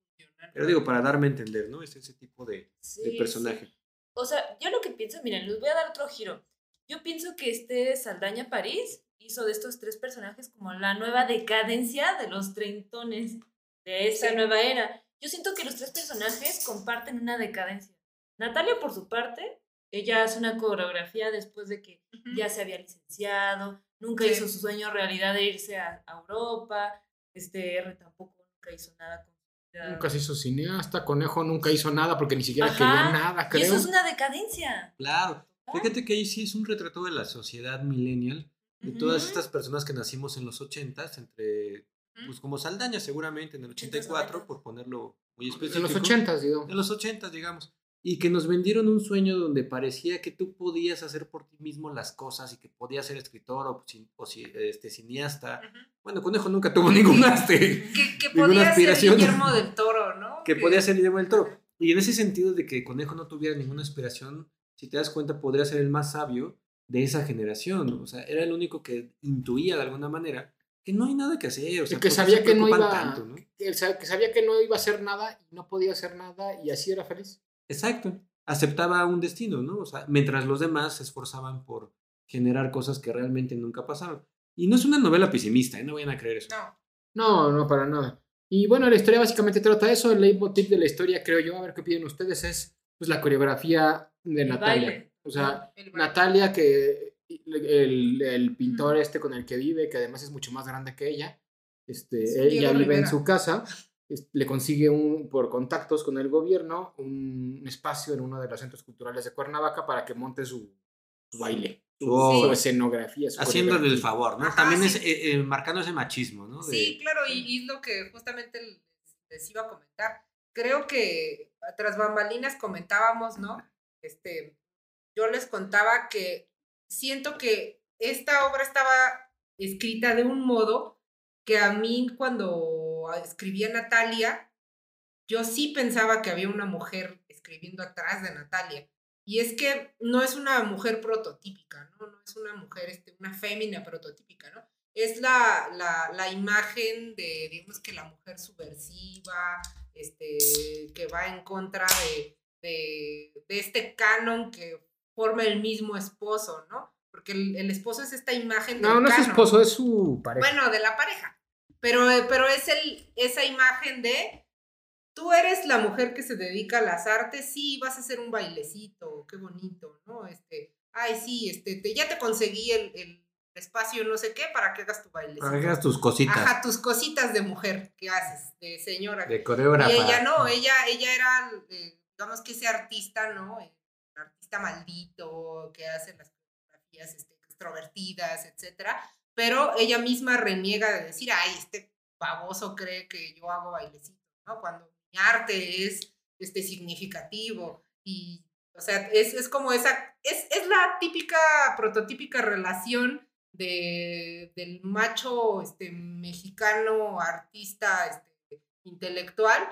Pero digo, para darme a entender, ¿no? Es ese tipo de, Sí, de personaje. sí. O sea, yo lo que pienso, miren, les voy a dar otro giro. Yo pienso que este Saldaña París hizo de estos tres personajes como la nueva decadencia de los treintones de esta Sí. nueva era. Yo siento que los tres personajes comparten una decadencia. Natalia, por su parte, ella hace una coreografía después de que Ujú. ya se había licenciado, nunca Sí. hizo su sueño realidad de irse a, a Europa, este R tampoco nunca hizo nada con. Nunca se hizo cineasta, Conejo nunca hizo nada porque ni siquiera Ajá, quería nada, Y creo. eso es una decadencia. Claro. Fíjate que ahí sí es un retrato de la sociedad millennial, de todas estas personas que nacimos en los 80s, entre, pues como Saldaña seguramente, en el 84, por ponerlo muy específico. En los ochentas, digamos. En los 80, digamos. Y que nos vendieron un sueño donde parecía que tú podías hacer por ti mismo las cosas y que podías ser escritor o, o este, cineasta. Bueno, Conejo nunca tuvo ningún este, Que, que Ninguna podía ser. Guillermo del Toro, ¿no? que podía ser Guillermo del Toro. Y en ese sentido de que Conejo no tuviera ninguna aspiración, si te das cuenta, podría ser el más sabio de esa generación. O sea, era el único que intuía de alguna manera que no hay nada que hacer. O sea, Y que ¿por qué sabía se que no iba tanto, ¿no? que sa- que sabía que no iba a hacer nada y no podía hacer nada y así era feliz. Exacto. Aceptaba un destino, ¿no? O sea, mientras los demás se esforzaban por generar cosas que realmente nunca pasaron. Y no es una novela pesimista, ¿eh? No vayan a creer eso. No. No, no, para nada. Y bueno, la historia básicamente trata eso. El leitmotiv de la historia, creo yo, a ver qué piden ustedes, es pues la coreografía de El Natalia. baile. O sea, El. Natalia, que el, el pintor este con el que vive, que además es mucho más grande que ella, este, Sí, ella vive en su casa, le consigue un, por contactos con el gobierno un espacio en uno de los centros culturales de Cuernavaca para que monte su, su baile. su, escenografía. su Haciéndole el favor, ¿no? Ajá, También sí. es eh, eh, marcando ese machismo, ¿no? De- Sí, claro, y, y es lo que justamente les, les iba a comentar. Creo que tras bambalinas comentábamos, ¿no? Este, yo les contaba que siento que esta obra estaba escrita de un modo que a mí cuando escribía Natalia, yo sí pensaba que había una mujer escribiendo atrás de Natalia. Y es que no es una mujer prototípica, ¿no? No es una mujer, este, una fémina prototípica, ¿no? es la, la, la imagen de, digamos que la mujer subversiva, este, que va en contra de, de, de este canon que forma el mismo esposo, ¿no? Porque el, el esposo es esta imagen No, del no es su canon. esposo, es su pareja. Bueno, de la pareja. Pero, eh, pero es el, esa imagen de tú eres la mujer que se dedica a las artes, sí, vas a hacer un bailecito, qué bonito, ¿no? Este, ay, sí, este, te, ya te conseguí el, el espacio no sé qué para que hagas tu bailecito. Para que hagas tus cositas Ajá, tus cositas de mujer que haces, de señora. de coreógrafa. Y ella no, ella, ella era, eh, digamos que ese artista, ¿no? Un artista maldito, que hace las coreografías este, extrovertidas, etcétera. Pero ella misma reniega de decir, ay, este baboso cree que yo hago bailecito, ¿no? Cuando mi arte es este, significativo. Y, o sea, es, es como esa, es, es la típica, prototípica relación de, del macho este, mexicano, artista, este, intelectual,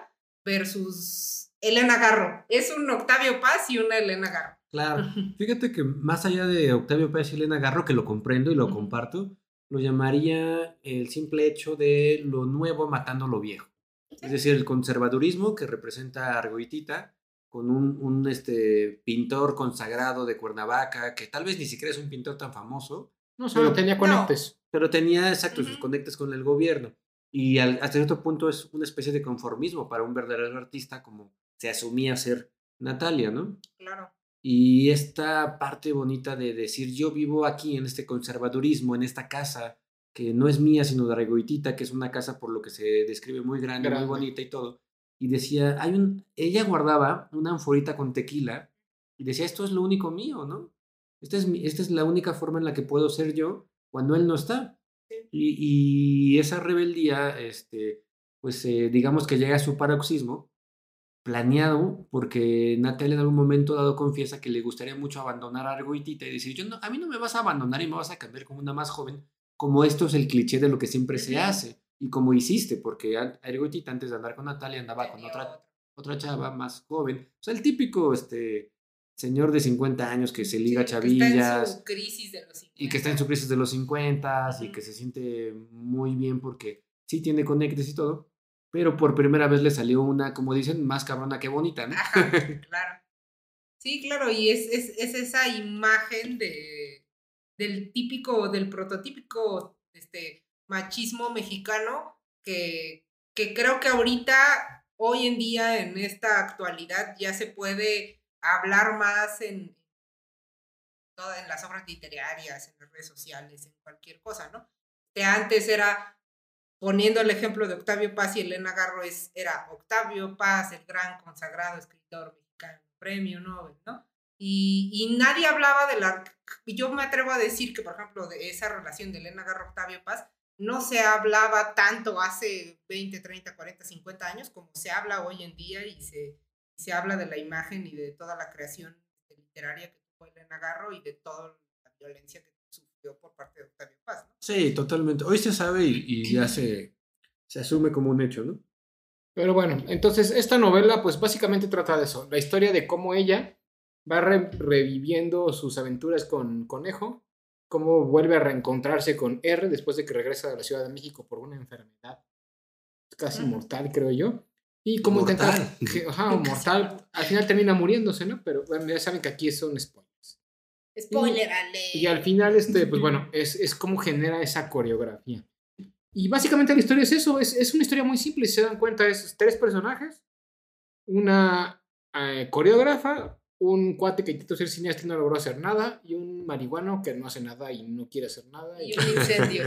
versus Elena Garro. Es un Octavio Paz y una Elena Garro. Claro. Fíjate que más allá de Octavio Pérez y Elena Garro, que lo comprendo y lo comparto, lo llamaría el simple hecho de lo nuevo matando lo viejo. Es decir, el conservadurismo que representa a Argoitita con un, un, este, pintor consagrado de Cuernavaca, que tal vez ni siquiera es un pintor tan famoso, no solo pero- tenía no. conectes. pero tenía exacto sus Ujú. conectes con el gobierno. Y al- hasta cierto punto es una especie de conformismo para un verdadero artista como se asumía ser Natalia, ¿no? Claro. Y esta parte bonita de decir, yo vivo aquí en este conservadurismo, en esta casa que no es mía, sino de Regoitita, que es una casa por lo que se describe muy grande, Grande. muy bonita y todo. Y decía, hay un, ella guardaba una anforita con tequila y decía, esto es lo único mío, ¿no? Esta es, mi- esta es la única forma en la que puedo ser yo cuando él no está. Y, y esa rebeldía, este, pues eh, digamos que llega a su paroxismo planeado porque Natalia en algún momento dado confiesa que le gustaría mucho abandonar a Argoitita y decir, yo no, a mí no me vas a abandonar y me vas a cambiar como una más joven, como esto es el cliché de lo que siempre se hace y como hiciste, porque a- Argoitita antes de andar con Natalia andaba con otra, otra. chava más joven, o sea, el típico este, señor de 50 años que se liga Sí, chavillas su crisis de los y que está en su crisis de los 50 y que se siente muy bien porque sí tiene conectes y todo, pero por primera vez le salió una, como dicen, más cabrona que bonita, ¿no? Ajá, claro. Sí, claro, y es, es, es esa imagen de, del típico, del prototípico este, machismo mexicano que, que creo que ahorita, hoy en día, en esta actualidad, ya se puede hablar más en, en las obras literarias, en las redes sociales, en cualquier cosa, ¿no? Que antes era poniendo el ejemplo de Octavio Paz y Elena Garro, es, era Octavio Paz, el gran consagrado escritor mexicano, premio Nobel, ¿no? Y, y nadie hablaba de la... Yo me atrevo a decir que, por ejemplo, de esa relación de Elena Garro Octavio Paz, no se hablaba tanto hace 20, 30, 40, 50 años como se habla hoy en día y se, se habla de la imagen y de toda la creación literaria que tuvo Elena Garro y de toda la violencia que sufrió por parte de Octavio Paz, ¿no? Sí, totalmente. Hoy se sabe y, y ya se, se asume como un hecho, ¿no? Pero bueno, entonces esta novela pues básicamente trata de eso, la historia de cómo ella va re- reviviendo sus aventuras con Conejo, cómo vuelve a reencontrarse con R después de que regresa a la Ciudad de México por una enfermedad casi mortal, creo yo. Y cómo intenta... Mortal. que- ajá, mortal. Al final termina muriéndose, ¿no? Pero bueno, ya saben que aquí son spoilers. Spoiler alert. Y al final, este, pues bueno, es, es cómo genera esa coreografía. Y básicamente la historia es eso, es, es una historia muy simple, si se dan cuenta, es tres personajes, una eh, coreógrafa, un cuate que intentó ser cineasta y no logró hacer nada, y un marihuano que no hace nada y no quiere hacer nada. Y y- un incendio.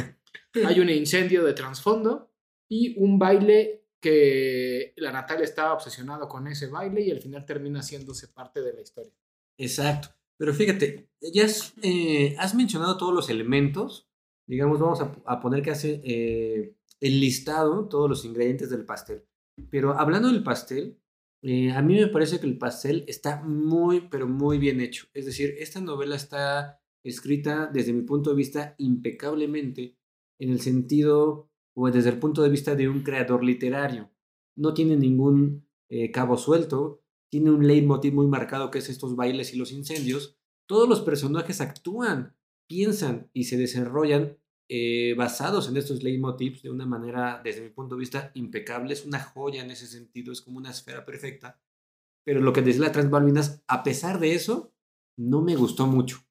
hay un incendio de trasfondo y un baile que la Natalia estaba obsesionado con ese baile y al final termina haciéndose parte de la historia. Exacto. Pero fíjate, ya has, eh, has mencionado todos los elementos. Digamos, vamos a, poner que hace eh, el listado, todos los ingredientes del pastel. Pero hablando del pastel, eh, a mí me parece que el pastel está muy, pero muy bien hecho. Es decir, esta novela está escrita desde mi punto de vista impecablemente en el sentido o desde el punto de vista de un creador literario. No tiene ningún cabo suelto, tiene un leitmotiv muy marcado que es estos bailes y los incendios. Todos los personajes actúan, piensan y se desarrollan eh, basados en estos leitmotivs de una manera, desde mi punto de vista, impecable. Es una joya en ese sentido, es como una esfera perfecta. Pero lo que dice la Transbalvinas, a pesar de eso, no me gustó mucho.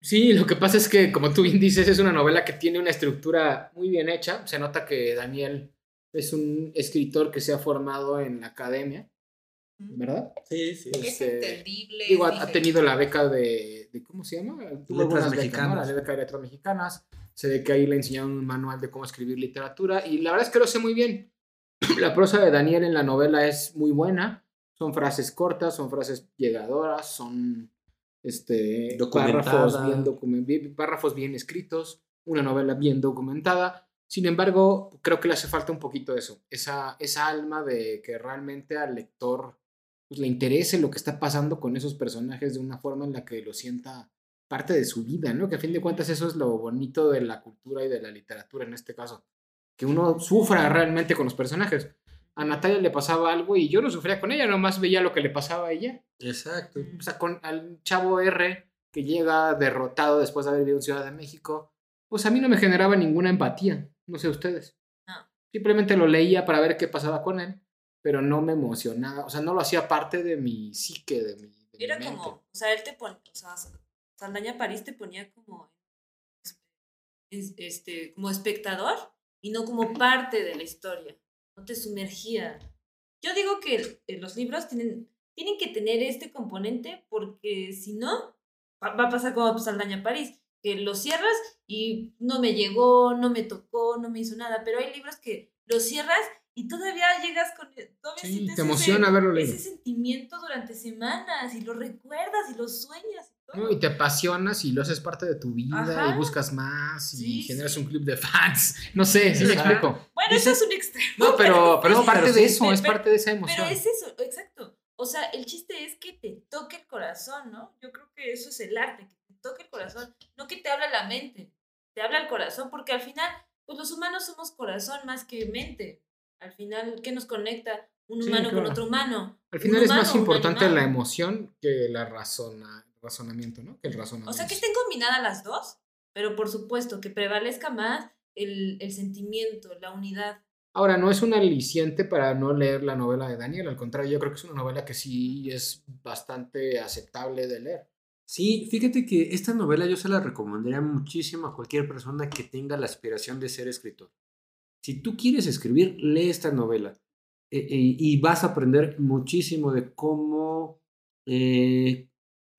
Sí, lo que pasa es que, como tú bien dices, es una novela que tiene una estructura muy bien hecha. Se nota que Daniel es un escritor que se ha formado en la academia, ¿verdad? Sí, sí. Es Este, entendible. Digo, ha, ha tenido la beca de, de- ¿cómo se llama? Tuvo Letras algunas becas, ¿no? mexicanas. La beca de letras mexicanas. Se ve que ahí le enseñaron un manual de cómo escribir literatura y la verdad es que lo sé muy bien. La prosa de Daniel en la novela es muy buena. Son frases cortas, son frases llegadoras, son este, Documentada. párrafos bien- párrafos bien escritos, una novela bien documentada. Sin embargo, creo que le hace falta un poquito eso, esa, esa alma de que realmente al lector pues, le interese lo que está pasando con esos personajes de una forma en la que lo sienta parte de su vida, ¿no? Que a fin de cuentas eso es lo bonito de la cultura y de la literatura en este caso, que uno sufra realmente con los personajes. A Natalia le pasaba algo y yo no sufría con ella, nomás veía lo que le pasaba a ella. Exacto. O sea, con al chavo R que llega derrotado después de haber vivido en Ciudad de México, pues a mí no me generaba ninguna empatía, no sé ustedes. No. Simplemente lo leía para ver qué pasaba con él, pero no me emocionaba, o sea, no lo hacía parte de mi psique, de mi, de Era como, o sea, él te ponía, o sea, Saldaña París te ponía como, es- este, como espectador y no como parte de la historia, no te sumergía. Yo digo que eh, los libros tienen, tienen que tener este componente porque si no, va, a pasar como Saldaña París, que lo cierras y no me llegó, no me tocó, no me hizo nada, pero hay libros que los cierras y todavía llegas con... Todavía Sí, sientes te ese- leído. sentimiento durante semanas y lo recuerdas y lo sueñas y todo. ¿no? Y te apasionas y lo haces parte de tu vida Ajá. y buscas más y Sí, generas sí. un club de fans. No sé, sí me explico. Bueno, eso es un extremo. No, pero, pero es parte pero de eso, es pero- parte de esa emoción. Pero es eso, exacto. O sea, el chiste es que te toque el corazón, ¿no? Yo creo que eso es el arte, que te toque el corazón, no que te habla la mente, te habla el corazón, porque al final, pues los humanos somos corazón más que mente. Al final, ¿qué nos conecta un Sí, humano claro. con otro humano? Al final es más importante la emoción que la razona, razonamiento, ¿no? Que el razonamiento. O sea, que estén combinadas las dos, pero por supuesto que prevalezca más el, el sentimiento, la unidad. Ahora, no es un aliciente para no leer la novela de Daniel, al contrario, yo creo que es una novela que sí es bastante aceptable de leer. Sí, fíjate que esta novela yo se la recomendaría muchísimo a cualquier persona que tenga la aspiración de ser escritor. Si tú quieres escribir, lee esta novela eh, eh, y vas a aprender muchísimo de cómo eh,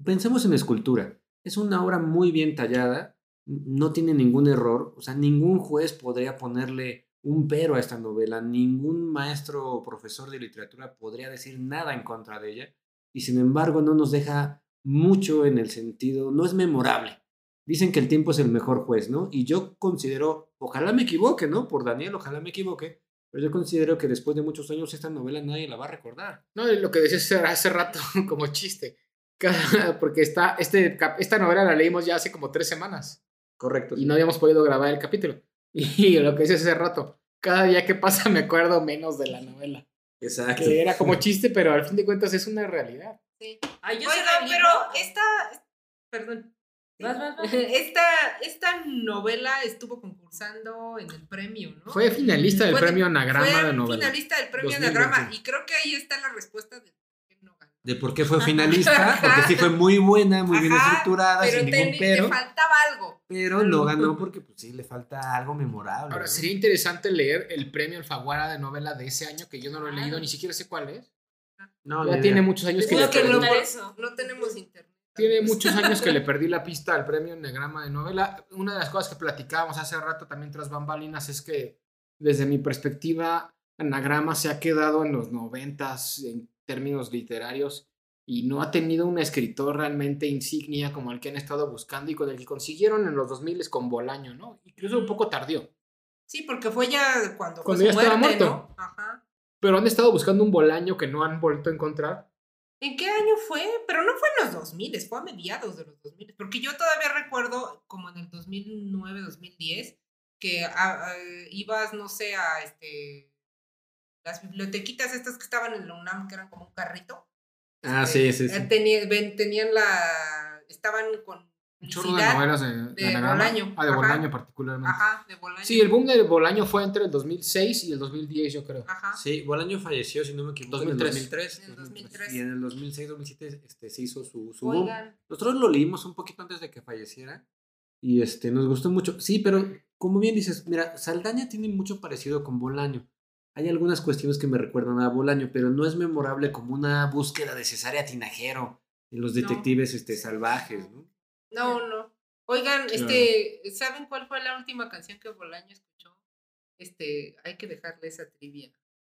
pensemos en escultura. Es una obra muy bien tallada, no tiene ningún error, o sea, ningún juez podría ponerle un pero a esta novela, ningún maestro o profesor de literatura podría decir nada en contra de ella, y sin embargo no nos deja mucho en el sentido, no es memorable. Dicen que el tiempo es el mejor juez, ¿no? Y yo considero, ojalá me equivoque, ¿no? Por Daniel, ojalá me equivoque, pero yo considero que después de muchos años esta novela nadie la va a recordar. No, lo que decías hace- rato como chiste, porque está, este, esta novela la leímos ya hace como tres semanas Correcto. y no habíamos podido grabar el capítulo. Y lo que decías hace rato, cada día que pasa me acuerdo menos de la novela. Exacto. Que era como chiste, pero al fin de cuentas es una realidad. Sí. Ay, yo Oiga, pero esta. Perdón. Vas, vas, vas. Esta, esta novela estuvo concursando en el premio, ¿no? Fue finalista del Fue de- premio Anagrama Fue de novela. finalista del premio 2021. Anagrama. Y creo que ahí está la respuesta de por qué no ganó. De por qué fue finalista, porque sí fue muy buena, muy bien estructurada, Pero sin ningún te pero, faltaba algo. pero no ganó porque pues sí le falta algo memorable. Ahora, ¿no? sería interesante leer el premio Alfaguara de novela de ese año, que yo no lo he leído, ni siquiera sé cuál es. No, Ya tiene muchos años que le que no- eso. No tenemos internet. Tiene muchos años que le perdí la pista al premio Negrama de novela. Una de las cosas que platicábamos hace rato también tras bambalinas es que desde mi perspectiva, Anagrama se ha quedado en los noventas en términos literarios y no ha tenido un escritor realmente insignia como el que han estado buscando y con el que consiguieron en los 2000 con Bolaño, ¿no? Incluso un poco tardío. Sí, porque fue ya cuando, fue Cuando ya estaba muerte, muerto. ¿no? Ajá. Pero han estado buscando un Bolaño que no han vuelto a encontrar. ¿En qué año fue? Pero no fue en los 2000, fue a mediados de los 2000. Porque yo todavía recuerdo, como en el 2009, 2010, que ah, ah, ibas, no sé, a este las bibliotequitas estas que estaban en la UNAM, que eran como un carrito. Ah, eh, sí, sí, sí. eh, tenía- ven- tenían la. Estaban con. Un chorro de novelas de. Bolaño, Ah, de ajá. Bolaño particularmente. Ajá, de Bolaño. Sí, el boom de Bolaño fue entre el 2006 y el 2010, yo creo. Ajá. Sí, Bolaño falleció, si no me equivoco, 2003. en el 2003. En el 2003. Y en el 2006-2007 este, se hizo su, su boom. Nosotros lo leímos un poquito antes de que falleciera y este, nos gustó mucho. Sí, pero como bien dices, mira, Saldaña tiene mucho parecido con Bolaño. Hay algunas cuestiones que me recuerdan a Bolaño, pero no es memorable como una búsqueda de Cesárea Tinajero en los No. detectives este, salvajes, ¿no? No, no. Oigan, este, ¿saben cuál fue la última canción que Bolaño escuchó? Este, hay que dejarle esa trivia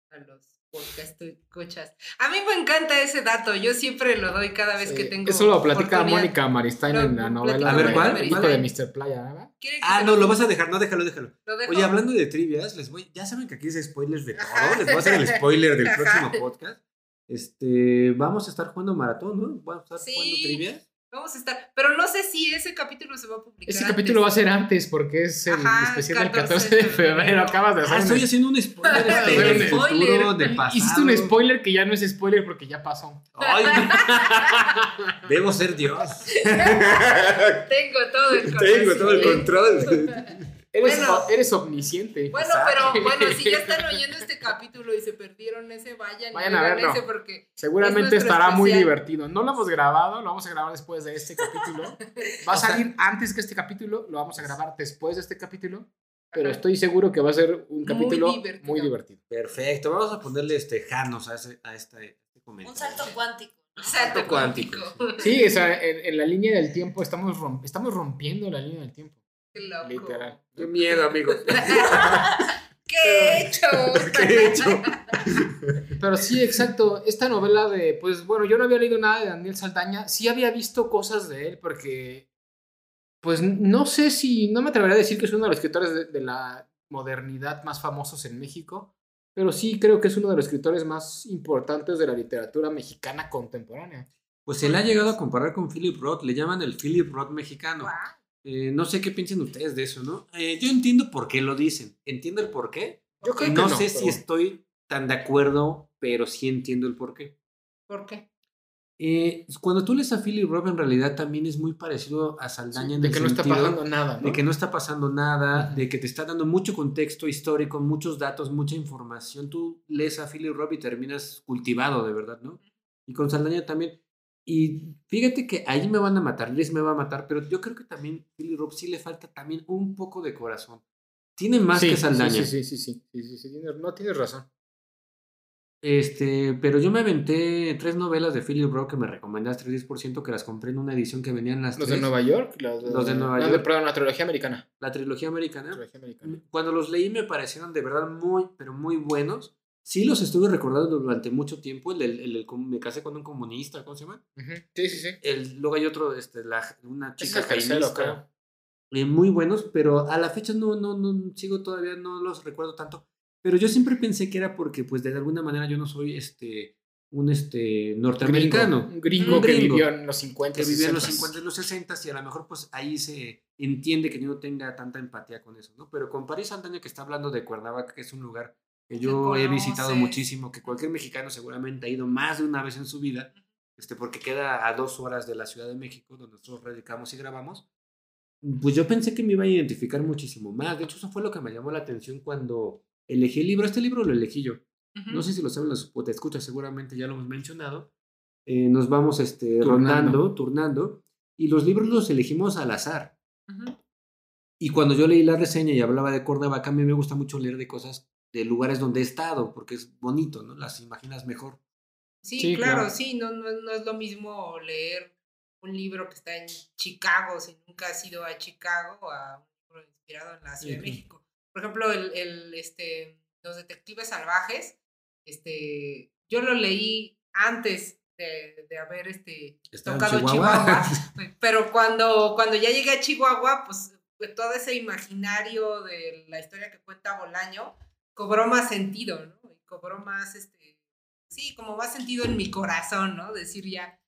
a los podcast escuchas. A mí me encanta ese dato, yo siempre lo doy cada vez que tengo Eso lo platica. Mónica Maristain en la novela A ver, de ¿cuál? Hijo de Mr. Playa, ¿verdad? ¿Quieren que Ah, no, lo vas a dejar, no, déjalo, déjalo. Oye, hablando de trivias, les voy, ya saben que aquí es spoilers de todo, Ajá. les voy a hacer el spoiler del Ajá. próximo podcast. Este, vamos a estar jugando maratón, ¿no? Vamos a estar Sí. jugando trivias. Vamos a estar, pero no sé si ese capítulo se va a publicar. Ese antes. capítulo va a ser antes porque es el Ajá, especial del 14 14 de de febrero. Acabas de hacer Ah, un- estoy haciendo un spoiler este, Hacer un del futuro, spoiler. del pasado. Hiciste un spoiler que ya no es spoiler porque ya pasó. Ay, debo ser Dios. Tengo todo el Tengo todo el control. Eres, Bueno. eres omnisciente. Bueno, pero bueno, si ya están oyendo este capítulo y se perdieron ese, vayan, y Vayan a verlo. ese porque Seguramente es estará muy divertido. No lo hemos grabado, lo vamos a grabar después de este capítulo. Va a O sea- salir antes que este capítulo, lo vamos a grabar después de este capítulo. Pero estoy seguro que va a ser un capítulo muy divertido. divertido. Perfecto, vamos a ponerle este Janos a, ese, a este, este comentario. Un salto cuántico. salto cuántico. Sí, o sea, en, en la línea del tiempo estamos, rom- estamos rompiendo la línea del tiempo. Qué loco. Literal. Qué miedo, amigo. ¿Qué he hecho? ¿Qué he hecho? Pero sí, exacto. Esta novela de, pues bueno, yo no había leído nada de Daniel Saldaña. Sí había visto cosas de él porque, pues no sé si, no me atrevería a decir que es uno de los escritores de, de la modernidad más famosos en México, pero sí creo que es uno de los escritores más importantes de la literatura mexicana contemporánea. Pues se le ha llegado a comparar con Philip Roth, le llaman el Philip Roth mexicano. Guau. Eh, no sé qué piensan ustedes de eso, ¿no? Eh, yo entiendo por qué lo dicen, entiendo el por qué. Yo creo que No sé pero- si estoy tan de acuerdo, pero sí entiendo el por qué. ¿Por qué? Eh, cuando tú lees a Philip Roth, en realidad también es muy parecido a Saldaña en de el que no está pasando nada. ¿no? de que no está pasando nada, de que te está dando mucho contexto histórico, muchos datos, mucha información. Tú lees a Philip Roth y terminas cultivado, de verdad, ¿no? Y con Saldaña también. Y fíjate que ahí me van a matar, Luis me va a matar, pero yo creo que también Philip Roth sí le falta también un poco de corazón. Tiene más Sí, que Saldaña. Sí, sí, sí, sí, sí, sí, no tienes razón. Este, pero yo me aventé tres novelas de Philip Roth que me recomendaste 10% que las compré en una edición que venían las Los de. Nueva York, los de, Los de Nueva no, York. perdón, la trilogía americana. La trilogía americana. Trilogía americana. Cuando los leí me parecieron de verdad muy, pero muy buenos. Sí los estuve recordando durante mucho tiempo. El, el, del com- me casé con un comunista, ¿cómo se llama? Ujú, Sí, sí, sí. El, luego hay otro, este, la, una chica el jainista. Eh, muy buenos, pero a la fecha no, no, no, sigo todavía, no los recuerdo tanto. Pero yo siempre pensé que era porque, pues, de alguna manera yo no soy, este, un, este, norteamericano. Un gringo, Un que gringo. vivió en los 50. que vivió en los 60s. 50 y los 60 y a lo mejor pues ahí se entiende que no tenga tanta empatía con eso, ¿no? Pero con París Saldaña que está hablando de Cuernavaca, que es un lugar que yo he visitado muchísimo, que cualquier mexicano seguramente ha ido más de una vez en su vida, este, porque queda a dos horas de la Ciudad de México, donde nosotros radicamos y grabamos, pues yo pensé que me iba a identificar muchísimo más. De hecho, eso fue lo que me llamó la atención cuando elegí el libro. Este libro lo elegí yo. Ujú. No sé si lo saben los te escuchas, seguramente ya lo hemos mencionado. Eh, nos vamos este, Turnando. rondando, turnando, y los libros los elegimos al azar. Ujú. Y cuando yo leí la reseña y hablaba de Cuernavaca, a mí me gusta mucho leer de cosas de lugares donde he estado, porque es bonito, ¿no? Las imaginas mejor. Sí, Sí, claro, claro. sí, no, no, no es lo mismo leer un libro que está en Chicago si nunca has ido a Chicago a un libro inspirado en la Ciudad de México. Por ejemplo, el, el, este, Los Detectives Salvajes, este, yo lo leí antes de, de haber este, tocado Chihuahua. Chihuahua. Pero cuando, cuando ya llegué a Chihuahua, pues, todo ese imaginario de la historia que cuenta Bolaño cobró más sentido, ¿no? Y cobró más, este, sí, como más sentido en mi corazón, ¿no? Decir ya.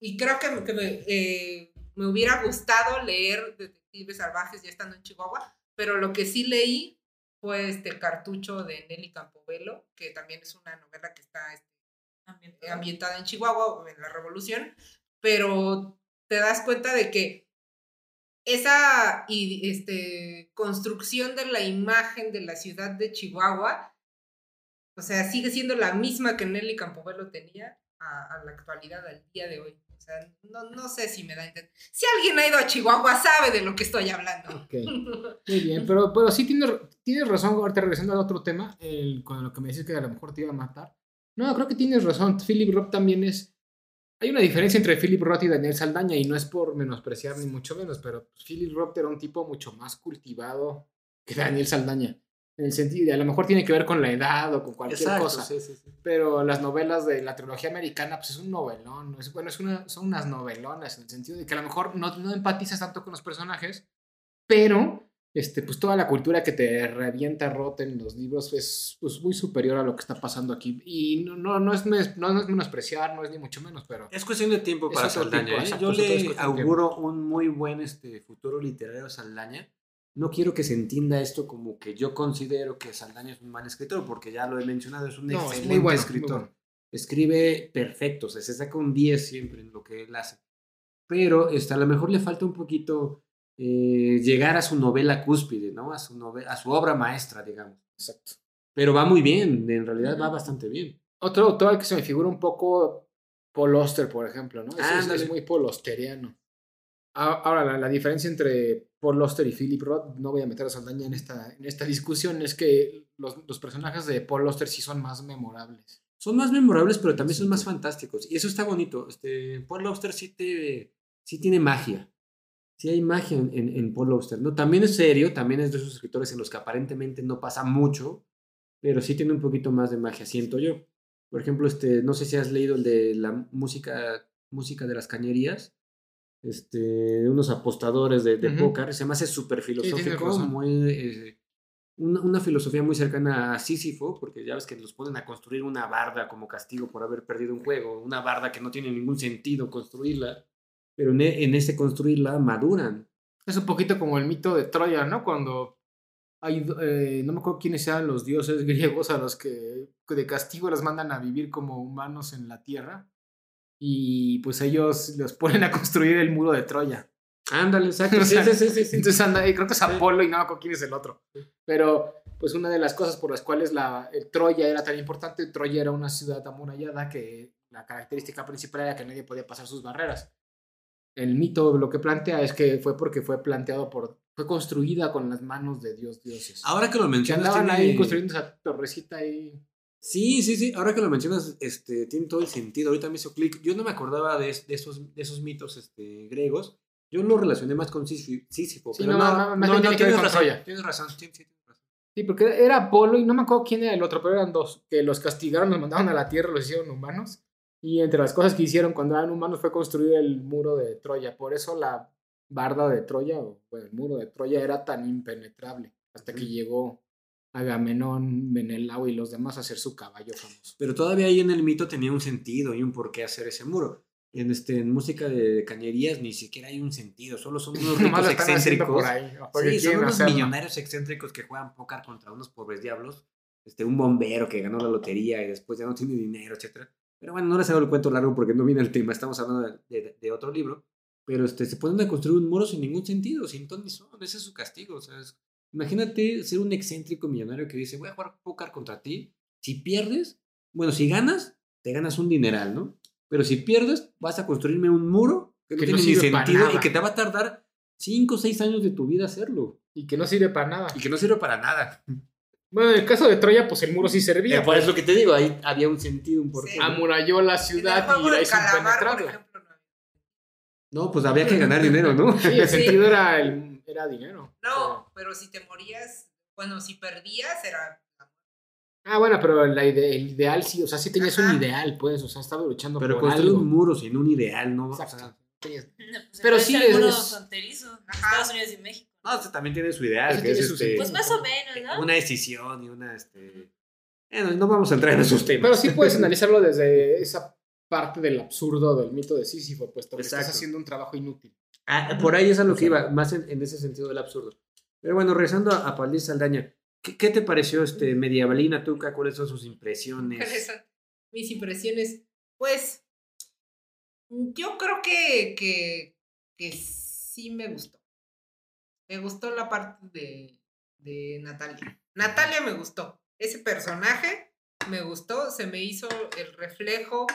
Y creo que, que me, eh, me hubiera gustado leer Detectives Salvajes ya estando en Chihuahua, pero lo que sí leí fue este cartucho de Nelly Campobello, que también es una novela que está este, ambientada en Chihuahua, en la Revolución, pero te das cuenta de que esa y, este, construcción de la imagen de la ciudad de Chihuahua, o sea, sigue siendo la misma que Nelly Campobello tenía a, a la actualidad, al día de hoy. O sea, no, no sé si me da entender. Si alguien ha ido a Chihuahua, sabe de lo que estoy hablando. Ok. Muy bien, pero, pero sí tienes, tienes razón, ahorita regresando al otro tema, el, con lo que me dices que a lo mejor te iba a matar. No, creo que tienes razón. Philip Roth también es. Hay una diferencia entre Philip Roth y Daniel Saldaña, y no es por menospreciar ni mucho menos, pero Philip Roth era un tipo mucho más cultivado que Daniel Saldaña. En el sentido de a lo mejor tiene que ver con la edad o con cualquier Exacto, cosa. sí, sí, sí. Pero las novelas de la trilogía americana, pues es un novelón. Es, bueno, es una, son unas novelonas en el sentido de que a lo mejor no, no empatizas tanto con los personajes, pero este, pues toda la cultura que te revienta Roth en los libros es pues, muy superior a lo que está pasando aquí. Y no, no, no, es, no, no es menospreciar, no es ni mucho menos, pero Es cuestión de tiempo Es para Saldaña. tiempo, ¿eh? Yo es es le auguro un muy buen este, futuro literario a Saldaña. No quiero que se entienda esto como que yo considero que Saldaña es un mal escritor, porque ya lo he mencionado, es un No, es muy excelente bueno, muy escritor. bueno. Escribe perfecto, o sea, se saca un 10 siempre en lo que él hace. Pero este, a lo mejor le falta un poquito eh, llegar a su novela cúspide, ¿no? A su, a su obra maestra, digamos. exacto. Pero va muy bien, en realidad va bastante bien. Otro autor que se me figura un poco Paul Auster, por ejemplo, ¿no? Es, es- es muy polosteriano. A- Ahora, la, la diferencia entre Paul Auster y Philip Roth, no voy a meter a Saldaña en esta, en esta discusión, es que los, los personajes de Paul Auster sí son más memorables. Son más memorables, pero también Sí, son más sí. fantásticos. Y eso está bonito. Este, Paul Auster sí, te, sí tiene magia. Sí hay magia en, en, en Paul Auster. ¿no? También es serio, también es de esos escritores en los que aparentemente no pasa mucho, pero sí tiene un poquito más de magia, siento yo. Por ejemplo, este, no sé si has leído el de la música, música de las cañerías, este, unos apostadores de, de Ujú. póker. Se me hace súper filosófico, muy, eh, una, una filosofía muy cercana a Sísifo, porque ya ves que los ponen a construir una barda como castigo por haber perdido un juego, una barda que no tiene ningún sentido construirla, pero en, e- en ese construirla maduran. Es un poquito como el mito de Troya, ¿no? Cuando hay, eh, no me acuerdo quiénes sean los dioses griegos a los que de castigo los mandan a vivir como humanos en la tierra. Y pues ellos los ponen a construir el muro de Troya. Ándale, exacto. Sí, sí, sí, sí. Entonces anda, creo que es Apolo y no me acuerdo quién es el otro. Pero pues una de las cosas por las cuales la, el Troya era tan importante, Troya era una ciudad amurallada que la característica principal era que nadie podía pasar sus barreras. El mito lo que plantea es que fue porque fue planteado por, fue construida con las manos de Dios dioses. Ahora que lo que mencionas, andaban tiene- ahí construyendo esa torrecita ahí. Sí, sí, sí. Ahora que lo mencionas, este, tiene todo el sentido. Ahorita me hizo clic. Yo no me acordaba de, de esos, de esos mitos este, griegos. Yo lo relacioné más con Sísifo. Sí, pero no, no, no, más no, que tienes razón. Tienes razón, tienes razón. Sí, porque era Apolo y no me acuerdo quién era el otro, pero eran dos, que los castigaron, los mandaron a la tierra, los hicieron humanos. Y entre las cosas que hicieron cuando eran humanos fue construir el muro de Troya. Por eso la barda de Troya, o bueno, el muro de Troya era tan impenetrable, hasta que llegó Agamenón, Menelao y los demás a hacer su caballo famoso. Pero todavía ahí en el mito tenía un sentido y un por qué hacer ese muro. En, este, en música de cañerías ni siquiera hay un sentido, solo son unos ricos excéntricos. por ahí, Sí, son unos hacerlo. millonarios excéntricos que juegan póker contra unos pobres diablos. Este, un bombero que ganó la lotería y después ya no tiene dinero, etcétera. Pero bueno, no les hago el cuento largo porque no viene el tema, estamos hablando de, de- de otro libro. Pero este, se ponen a construir un muro sin ningún sentido, sin ton ni son. Ese es su castigo. O sea, es- imagínate ser un excéntrico millonario que dice, voy a jugar póker contra ti. Si pierdes, bueno, si ganas, te ganas un dineral, ¿no? Pero si pierdes, vas a construirme un muro que no Que no tiene ni sirve para sentido y que te va a tardar 5 o 6 años de tu vida hacerlo. Y que no sirve para nada. Y que no sirve para nada. Bueno, en el caso de Troya, pues el muro sí servía. Eh, por eso que te digo, ahí había un sentido, un porqué. Sí. Amuralló la ciudad y la hizo impenetrable. no. Pues había que ganar dinero, ¿no? Sí, el Sí. sentido era, el, era dinero. No, pero si te morías, bueno, si perdías era Ah, bueno, pero la ide- el ideal sí, o sea, sí tenías un ideal, pues, o sea, estaba luchando Pero por construir algo. un muro sin un ideal, ¿no? O sea, Exacto. No, pues, Pero sí es- fronterizo, Ajá. Estados Unidos y México. No, o sea, también tiene su ideal, Eso que es tiene su este. Pues más o menos, ¿no? una decisión y una, este... Bueno, no vamos a entrar en esos temas. Pero sí puedes analizarlo desde esa parte del absurdo del mito de Sísifo, puesto que estás haciendo un trabajo inútil. Ah, por ahí es a lo que iba, más en, en ese sentido del absurdo. Pero bueno, regresando a, a Paldiz Saldaña, ¿qué, qué te pareció este Medievalina Tuca? ¿Cuáles son sus impresiones? ¿Cuáles son mis impresiones? Pues yo creo que, que, que sí me gustó. Me gustó la parte de, de Natalia. Natalia me gustó. Ese personaje me gustó. Se me hizo el reflejo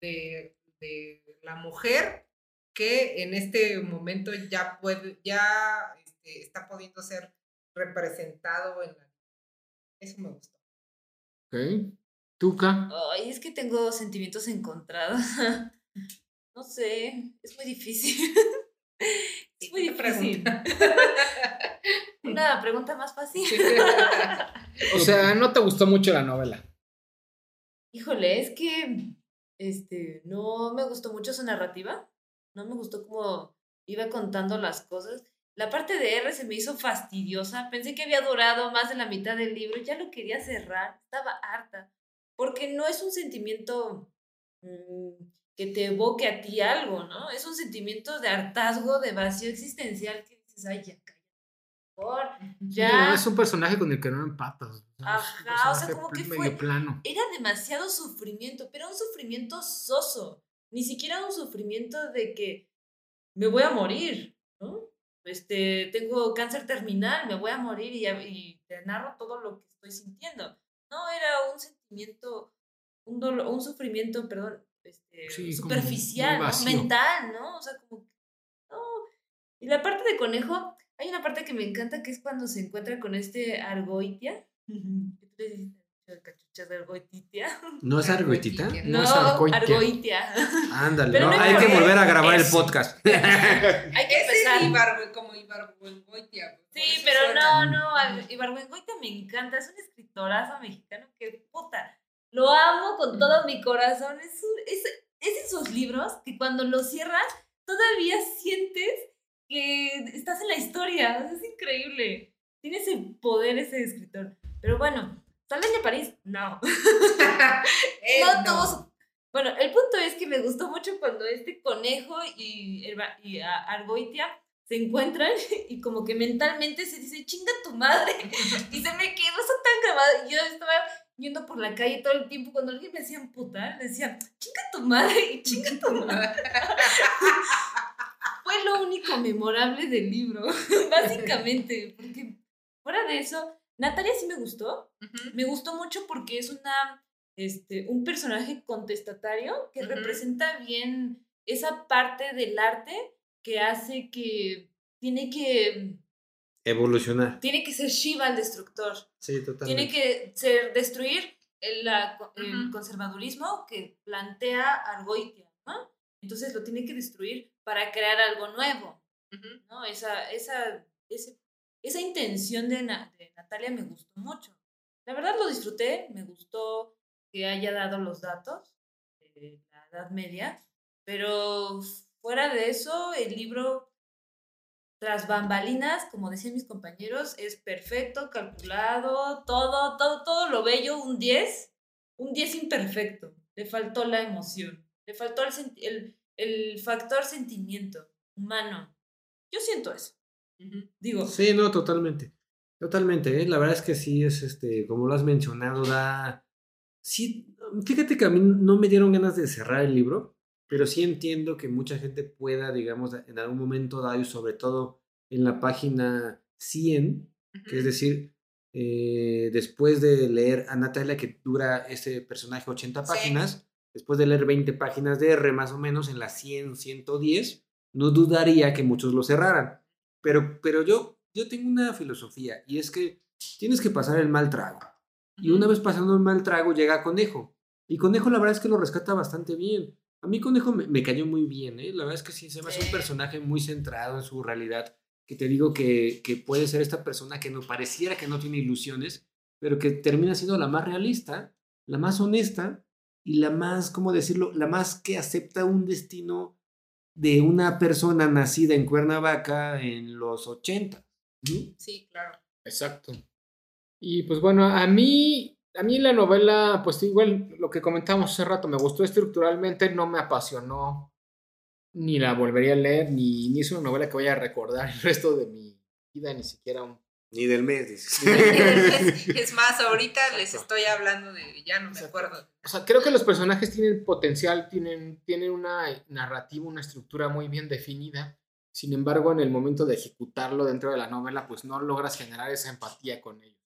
de, de la mujer que en este momento ya puede, ya este, está pudiendo ser representado en la... Eso me gustó. Ok. Tuca. Ay, es que tengo sentimientos encontrados. No sé, es muy difícil. Es muy difícil. Una pregunta más fácil. O sea, no te gustó mucho la novela. Híjole, es que este no me gustó mucho su narrativa. No me gustó cómo iba contando las cosas. La parte de R se me hizo fastidiosa. Pensé que había durado más de la mitad del libro. Ya lo quería cerrar. Estaba harta. Porque no es un sentimiento mm, que te evoque a ti algo, ¿no? Es un sentimiento de hartazgo, de vacío existencial que dices, ay, ya. Por ya. No, es un personaje con el que no empatas. O sea, es un Ajá, o sea, como que fue- plano. era demasiado sufrimiento, pero un sufrimiento soso, ni siquiera un sufrimiento de que me voy a morir, ¿no? Este, tengo cáncer terminal, me voy a morir y, y te narro todo lo que estoy sintiendo. No, era un sentimiento, un dolor, un sufrimiento, perdón, este, Sí, superficial, mental, ¿no? O sea, como que, no. Y la parte de conejo, hay una parte que me encanta que es cuando se encuentra con este Argoitia. ¿Qué tú le dices? Cachuchas de Argoitia. ¿No es Argoitita? Argoitia. No No, es Argoitia. Argoitia. Ándale, no, no hay que volver a grabar el podcast. Hay que empezar. Como Ibar Goitia. por Sí, pero suena. no, no, Ar- Ibargüengoitia me encanta, es un escritorazo mexicano que puta, lo amo con todo mi corazón, es, un- es, es esos libros que cuando los cierras todavía sientes que estás en la historia, es increíble, tiene ese poder ese escritor, pero bueno, Saldaña de París, no, no, no. todos. Bueno, el punto es que me gustó mucho cuando este conejo y, el y Argoitia se encuentran y como que mentalmente se dice, chinga tu madre. Y se me quedó eso tan grabado. Yo estaba yendo por la calle todo el tiempo cuando alguien me hacía amputar, le decía, chinga tu madre y chinga tu madre. Fue lo único memorable del libro, básicamente. Porque fuera de eso, Natalia sí me gustó. Me gustó mucho porque es una, este, un personaje contestatario que representa bien esa parte del arte que hace que tiene que, Evolucionar. tiene que ser Shiva el destructor. Sí, totalmente. Tiene que ser destruir el, la- el conservadurismo que plantea Argoitia, ¿no? Entonces lo tiene que destruir para crear algo nuevo. ¿no? Esa, esa, ese- esa intención de, Na- de Natalia me gustó mucho. La verdad lo disfruté, me gustó que haya dado los datos de la Edad Media, pero fuera de eso, el libro, tras bambalinas, como decían mis compañeros, es perfecto, calculado, todo, todo, todo lo bello, un 10, un 10 imperfecto. Le faltó la emoción, le faltó el, el, el factor sentimiento humano. Yo siento eso. Digo, Sí, no, totalmente. Totalmente, ¿eh? La verdad es que sí es, este, como lo has mencionado, da... Sí, fíjate que a mí no me dieron ganas de cerrar el libro, pero sí entiendo que mucha gente pueda, digamos, en algún momento dado y sobre todo en la página 100, que es decir, eh, después de leer a Natalia, que dura ese personaje 80 Sí. páginas, después de leer 20 páginas de R más o menos, en las 100, 110, no dudaría que muchos lo cerraran. Pero, pero yo, yo tengo una filosofía y es que tienes que pasar el mal trago. Y una vez pasando el mal trago llega Conejo. Y Conejo la verdad es que lo rescata bastante bien. A mí Conejo me, me cayó muy bien, ¿eh? La verdad es que sí, se me hace un personaje muy centrado en su realidad. Que te digo que, que puede ser esta persona que no pareciera que no tiene ilusiones, pero que termina siendo la más realista, la más honesta y la más, ¿cómo decirlo? La más que acepta un destino de una persona nacida en Cuernavaca en los 80. ¿no? Sí, claro. Exacto. Y pues bueno, a mí, a mí la novela, pues igual lo que comentamos hace rato, me gustó estructuralmente, no me apasionó, ni la volvería a leer, ni, ni es una novela que voy a recordar el resto de mi vida, ni siquiera un... Ni del mes, dices. es, es más, ahorita les estoy hablando de, ya no me Exacto. acuerdo. O sea, creo que los personajes tienen potencial, tienen, tienen una narrativa, una estructura muy bien definida. Sin embargo, en el momento de ejecutarlo dentro de la novela, pues no logras generar esa empatía con ellos.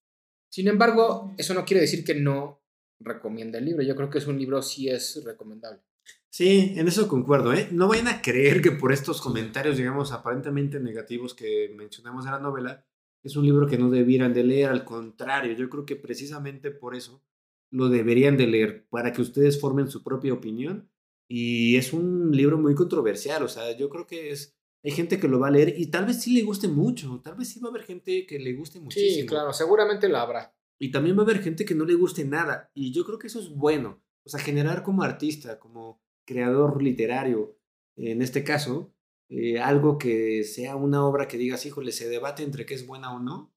Sin embargo, eso no quiere decir que no recomienda el libro. Yo creo que es un libro sí es recomendable. Sí, en eso concuerdo, ¿eh? No vayan a creer que por estos comentarios, digamos, aparentemente negativos que mencionamos de la novela, es un libro que no debieran de leer, al contrario, yo creo que precisamente por eso lo deberían de leer, para que ustedes formen su propia opinión. Y es un libro muy controversial, o sea, yo creo que es, hay gente que lo va a leer y tal vez sí le guste mucho, tal vez sí va a haber gente que le guste muchísimo. Sí, claro, seguramente la habrá. Y también va a haber gente que no le guste nada. Y yo creo que eso es bueno. O sea, generar como artista, como creador literario, en este caso, eh, algo que sea una obra que digas, híjole, se debate entre qué es buena o no.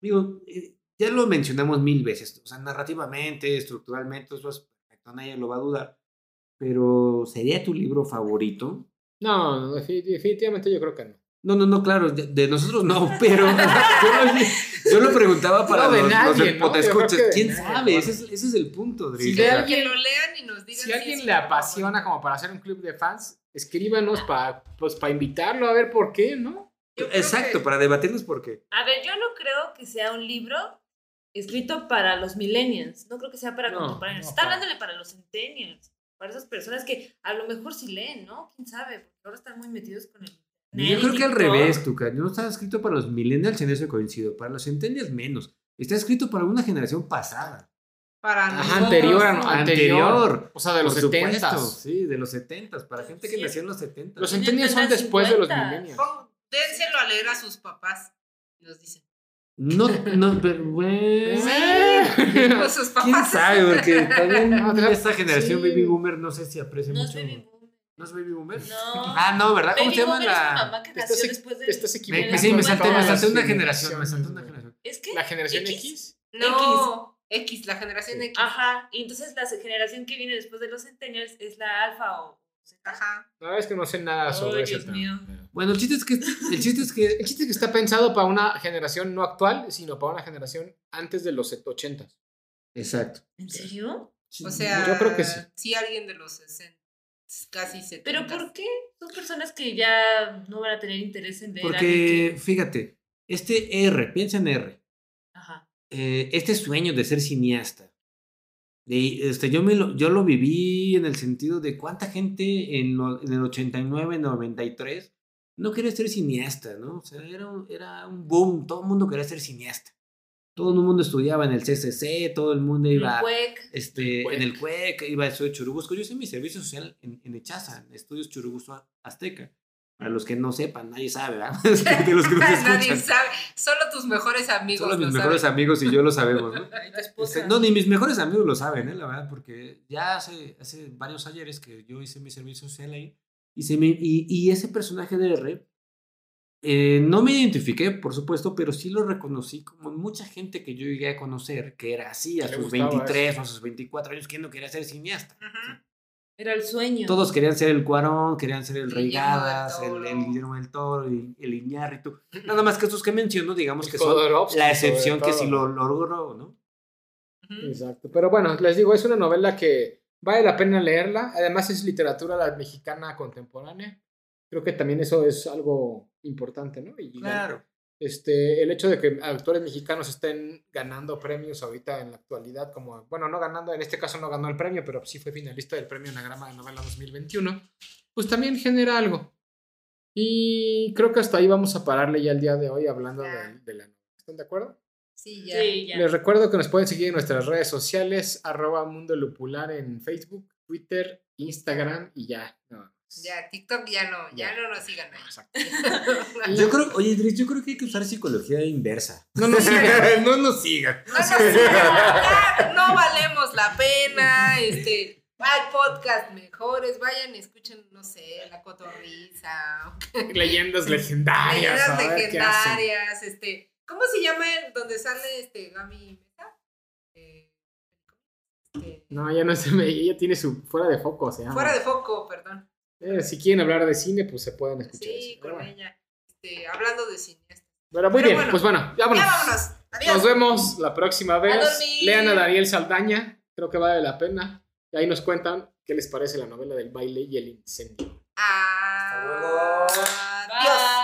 Digo, eh, ya lo mencionamos mil veces. O sea, narrativamente, estructuralmente, eso es perfecto, nadie lo va a dudar. Pero, ¿sería tu libro favorito? No, defi- definitivamente yo creo que no. No, no, no, claro, de, de nosotros no, pero yo, lo, yo lo preguntaba para No, de los, los nadie, ¿no? creo que de ¿Quién nadie, sabe? ¿no? Ese es, ese es el punto, Dri. Si alguien- lo lean y nos digan Si a alguien le apasiona como para hacer un club de fans, escríbanos para pues, para invitarlo a ver por qué, ¿no? Exacto, que- para debatirnos por qué. A ver, yo no creo que sea un libro escrito para los millennials. No creo que sea para No, contemporáneos. no, Está para- hablándole para los centennials. Para esas personas que a lo mejor sí leen, ¿no? ¿Quién sabe? Porque ahora están muy metidos con el... Yo creo que al revés, Tuca. No está escrito para los millennials, en eso coincido. Para los centennials menos. Está escrito para una generación pasada. Para Ajá, nosotros, anterior, anterior. Anterior. O sea, de los 70 Sí, de los 70 Para gente que Sí. nació en los 70 Los centennials son después de los 50. millennials. Dénselo a leer a sus papás. y Nos dicen. No, no, pero bueno. Con sus papás. ¿Quién sabe? Porque también No, esta generación sí. baby boomer no sé si aprecia No es mucho. baby boomer. ¿No es baby boomer? No. Ah, no, ¿verdad? ¿Cómo Baby se llama boomer es la...? mamá que nació estás- después de... estás Me, equivocando. me- sí, me salté, me una generación, me salté una generación. ¿Es que? ¿La generación X. X? No. X, la generación X. Ajá. Y entonces la generación que viene después de los centennials es la alfa o... Ajá. La verdad es que no sé nada sobre eso. Dios mío. Bueno, el chiste es que, el chiste es que El chiste es que está pensado para una generación no actual, sino para una generación antes de los 80. Exacto. ¿En serio? O sea, Yo creo que sí. alguien de los 60, casi 70. ¿Pero por qué? Son personas que ya no van a tener interés en leer Porque, fíjate, este R, piensa en R, Ajá. eh, este sueño de ser cineasta, de, este, yo, me lo, yo lo viví en el sentido de cuánta gente en, lo- en el 89, 93 no quería ser cineasta, ¿no? O sea, era un, era un boom, todo el mundo quería ser cineasta. Todo el mundo estudiaba en el CCC, todo el mundo iba... El cuec. este, El en el CUEC, iba a estudiar Churubusco. Yo hice mi servicio social en, en Echaza, en Estudios Churubusco Azteca. Para los que no sepan, nadie sabe, ¿verdad? de los que nos Nadie sabe. Solo tus mejores amigos. Solo mis lo mejores saben. amigos y yo lo sabemos, ¿no? Este, no, ni mis mejores amigos lo saben, ¿eh? La verdad, porque ya hace, hace varios ayeres que yo hice mi servicio social ahí y, se me, y, y ese personaje de R, eh, no me identifiqué, por supuesto, pero sí lo reconocí como mucha gente que yo llegué a conocer, que era así, a sus gustaba 23 o a sus 24 años, que no quería ser cineasta. Era el sueño. Todos querían ser el Cuarón, querían ser el Rey Gadas, el. Guillermo del Toro, el, el Iñárritu. Nada más que estos que menciono, digamos El que son la excepción que sí lo logró, ¿no? Exacto. Pero bueno, les digo, es una novela que vale la pena leerla. Además es literatura la mexicana contemporánea. Creo que también eso es algo importante, ¿no? Y Este, el hecho de que autores mexicanos estén ganando premios ahorita en la actualidad, como, bueno, no ganando, en este caso no ganó el premio, pero sí fue finalista del premio Anagrama de Novela 2021, pues también genera algo. Y creo que hasta ahí vamos a pararle ya el día de hoy hablando de, de la novela. ¿Están de acuerdo? Sí, ya. Sí, ya. Les recuerdo que nos pueden seguir en nuestras redes sociales, arroba Mundo Lupular en Facebook, Twitter, Instagram y ya. No, Ya, TikTok ya no, ya, Ya. no nos sigan ahí. Exacto. Yo creo, oye, Idris, yo creo que hay que usar psicología inversa. No nos sigan. no nos sigan. No, nos sigan, ya, no valemos la pena, este, hay podcast mejores, vayan y escuchen, no sé, La Cotorriza, Leyendas legendarias. leyendas legendarias, este, ¿cómo se llama el donde sale este Gami Mesa? Eh, este, No, ya no se me. Ella tiene su. Fuera de foco, se llama. fuera de foco, perdón. Eh, si quieren hablar de cine, pues se pueden escuchar Sí, eso. Con bueno. ella. Este, hablando de cineastas. Pero muy Pero bien, bueno. pues bueno, vámonos. Ya vámonos. Adiós. Nos vemos la próxima vez. dormir. Lean a Dariel Saldaña, creo que vale la pena. Y ahí nos cuentan qué les parece la novela del baile y el incendio. Ah. Hasta luego.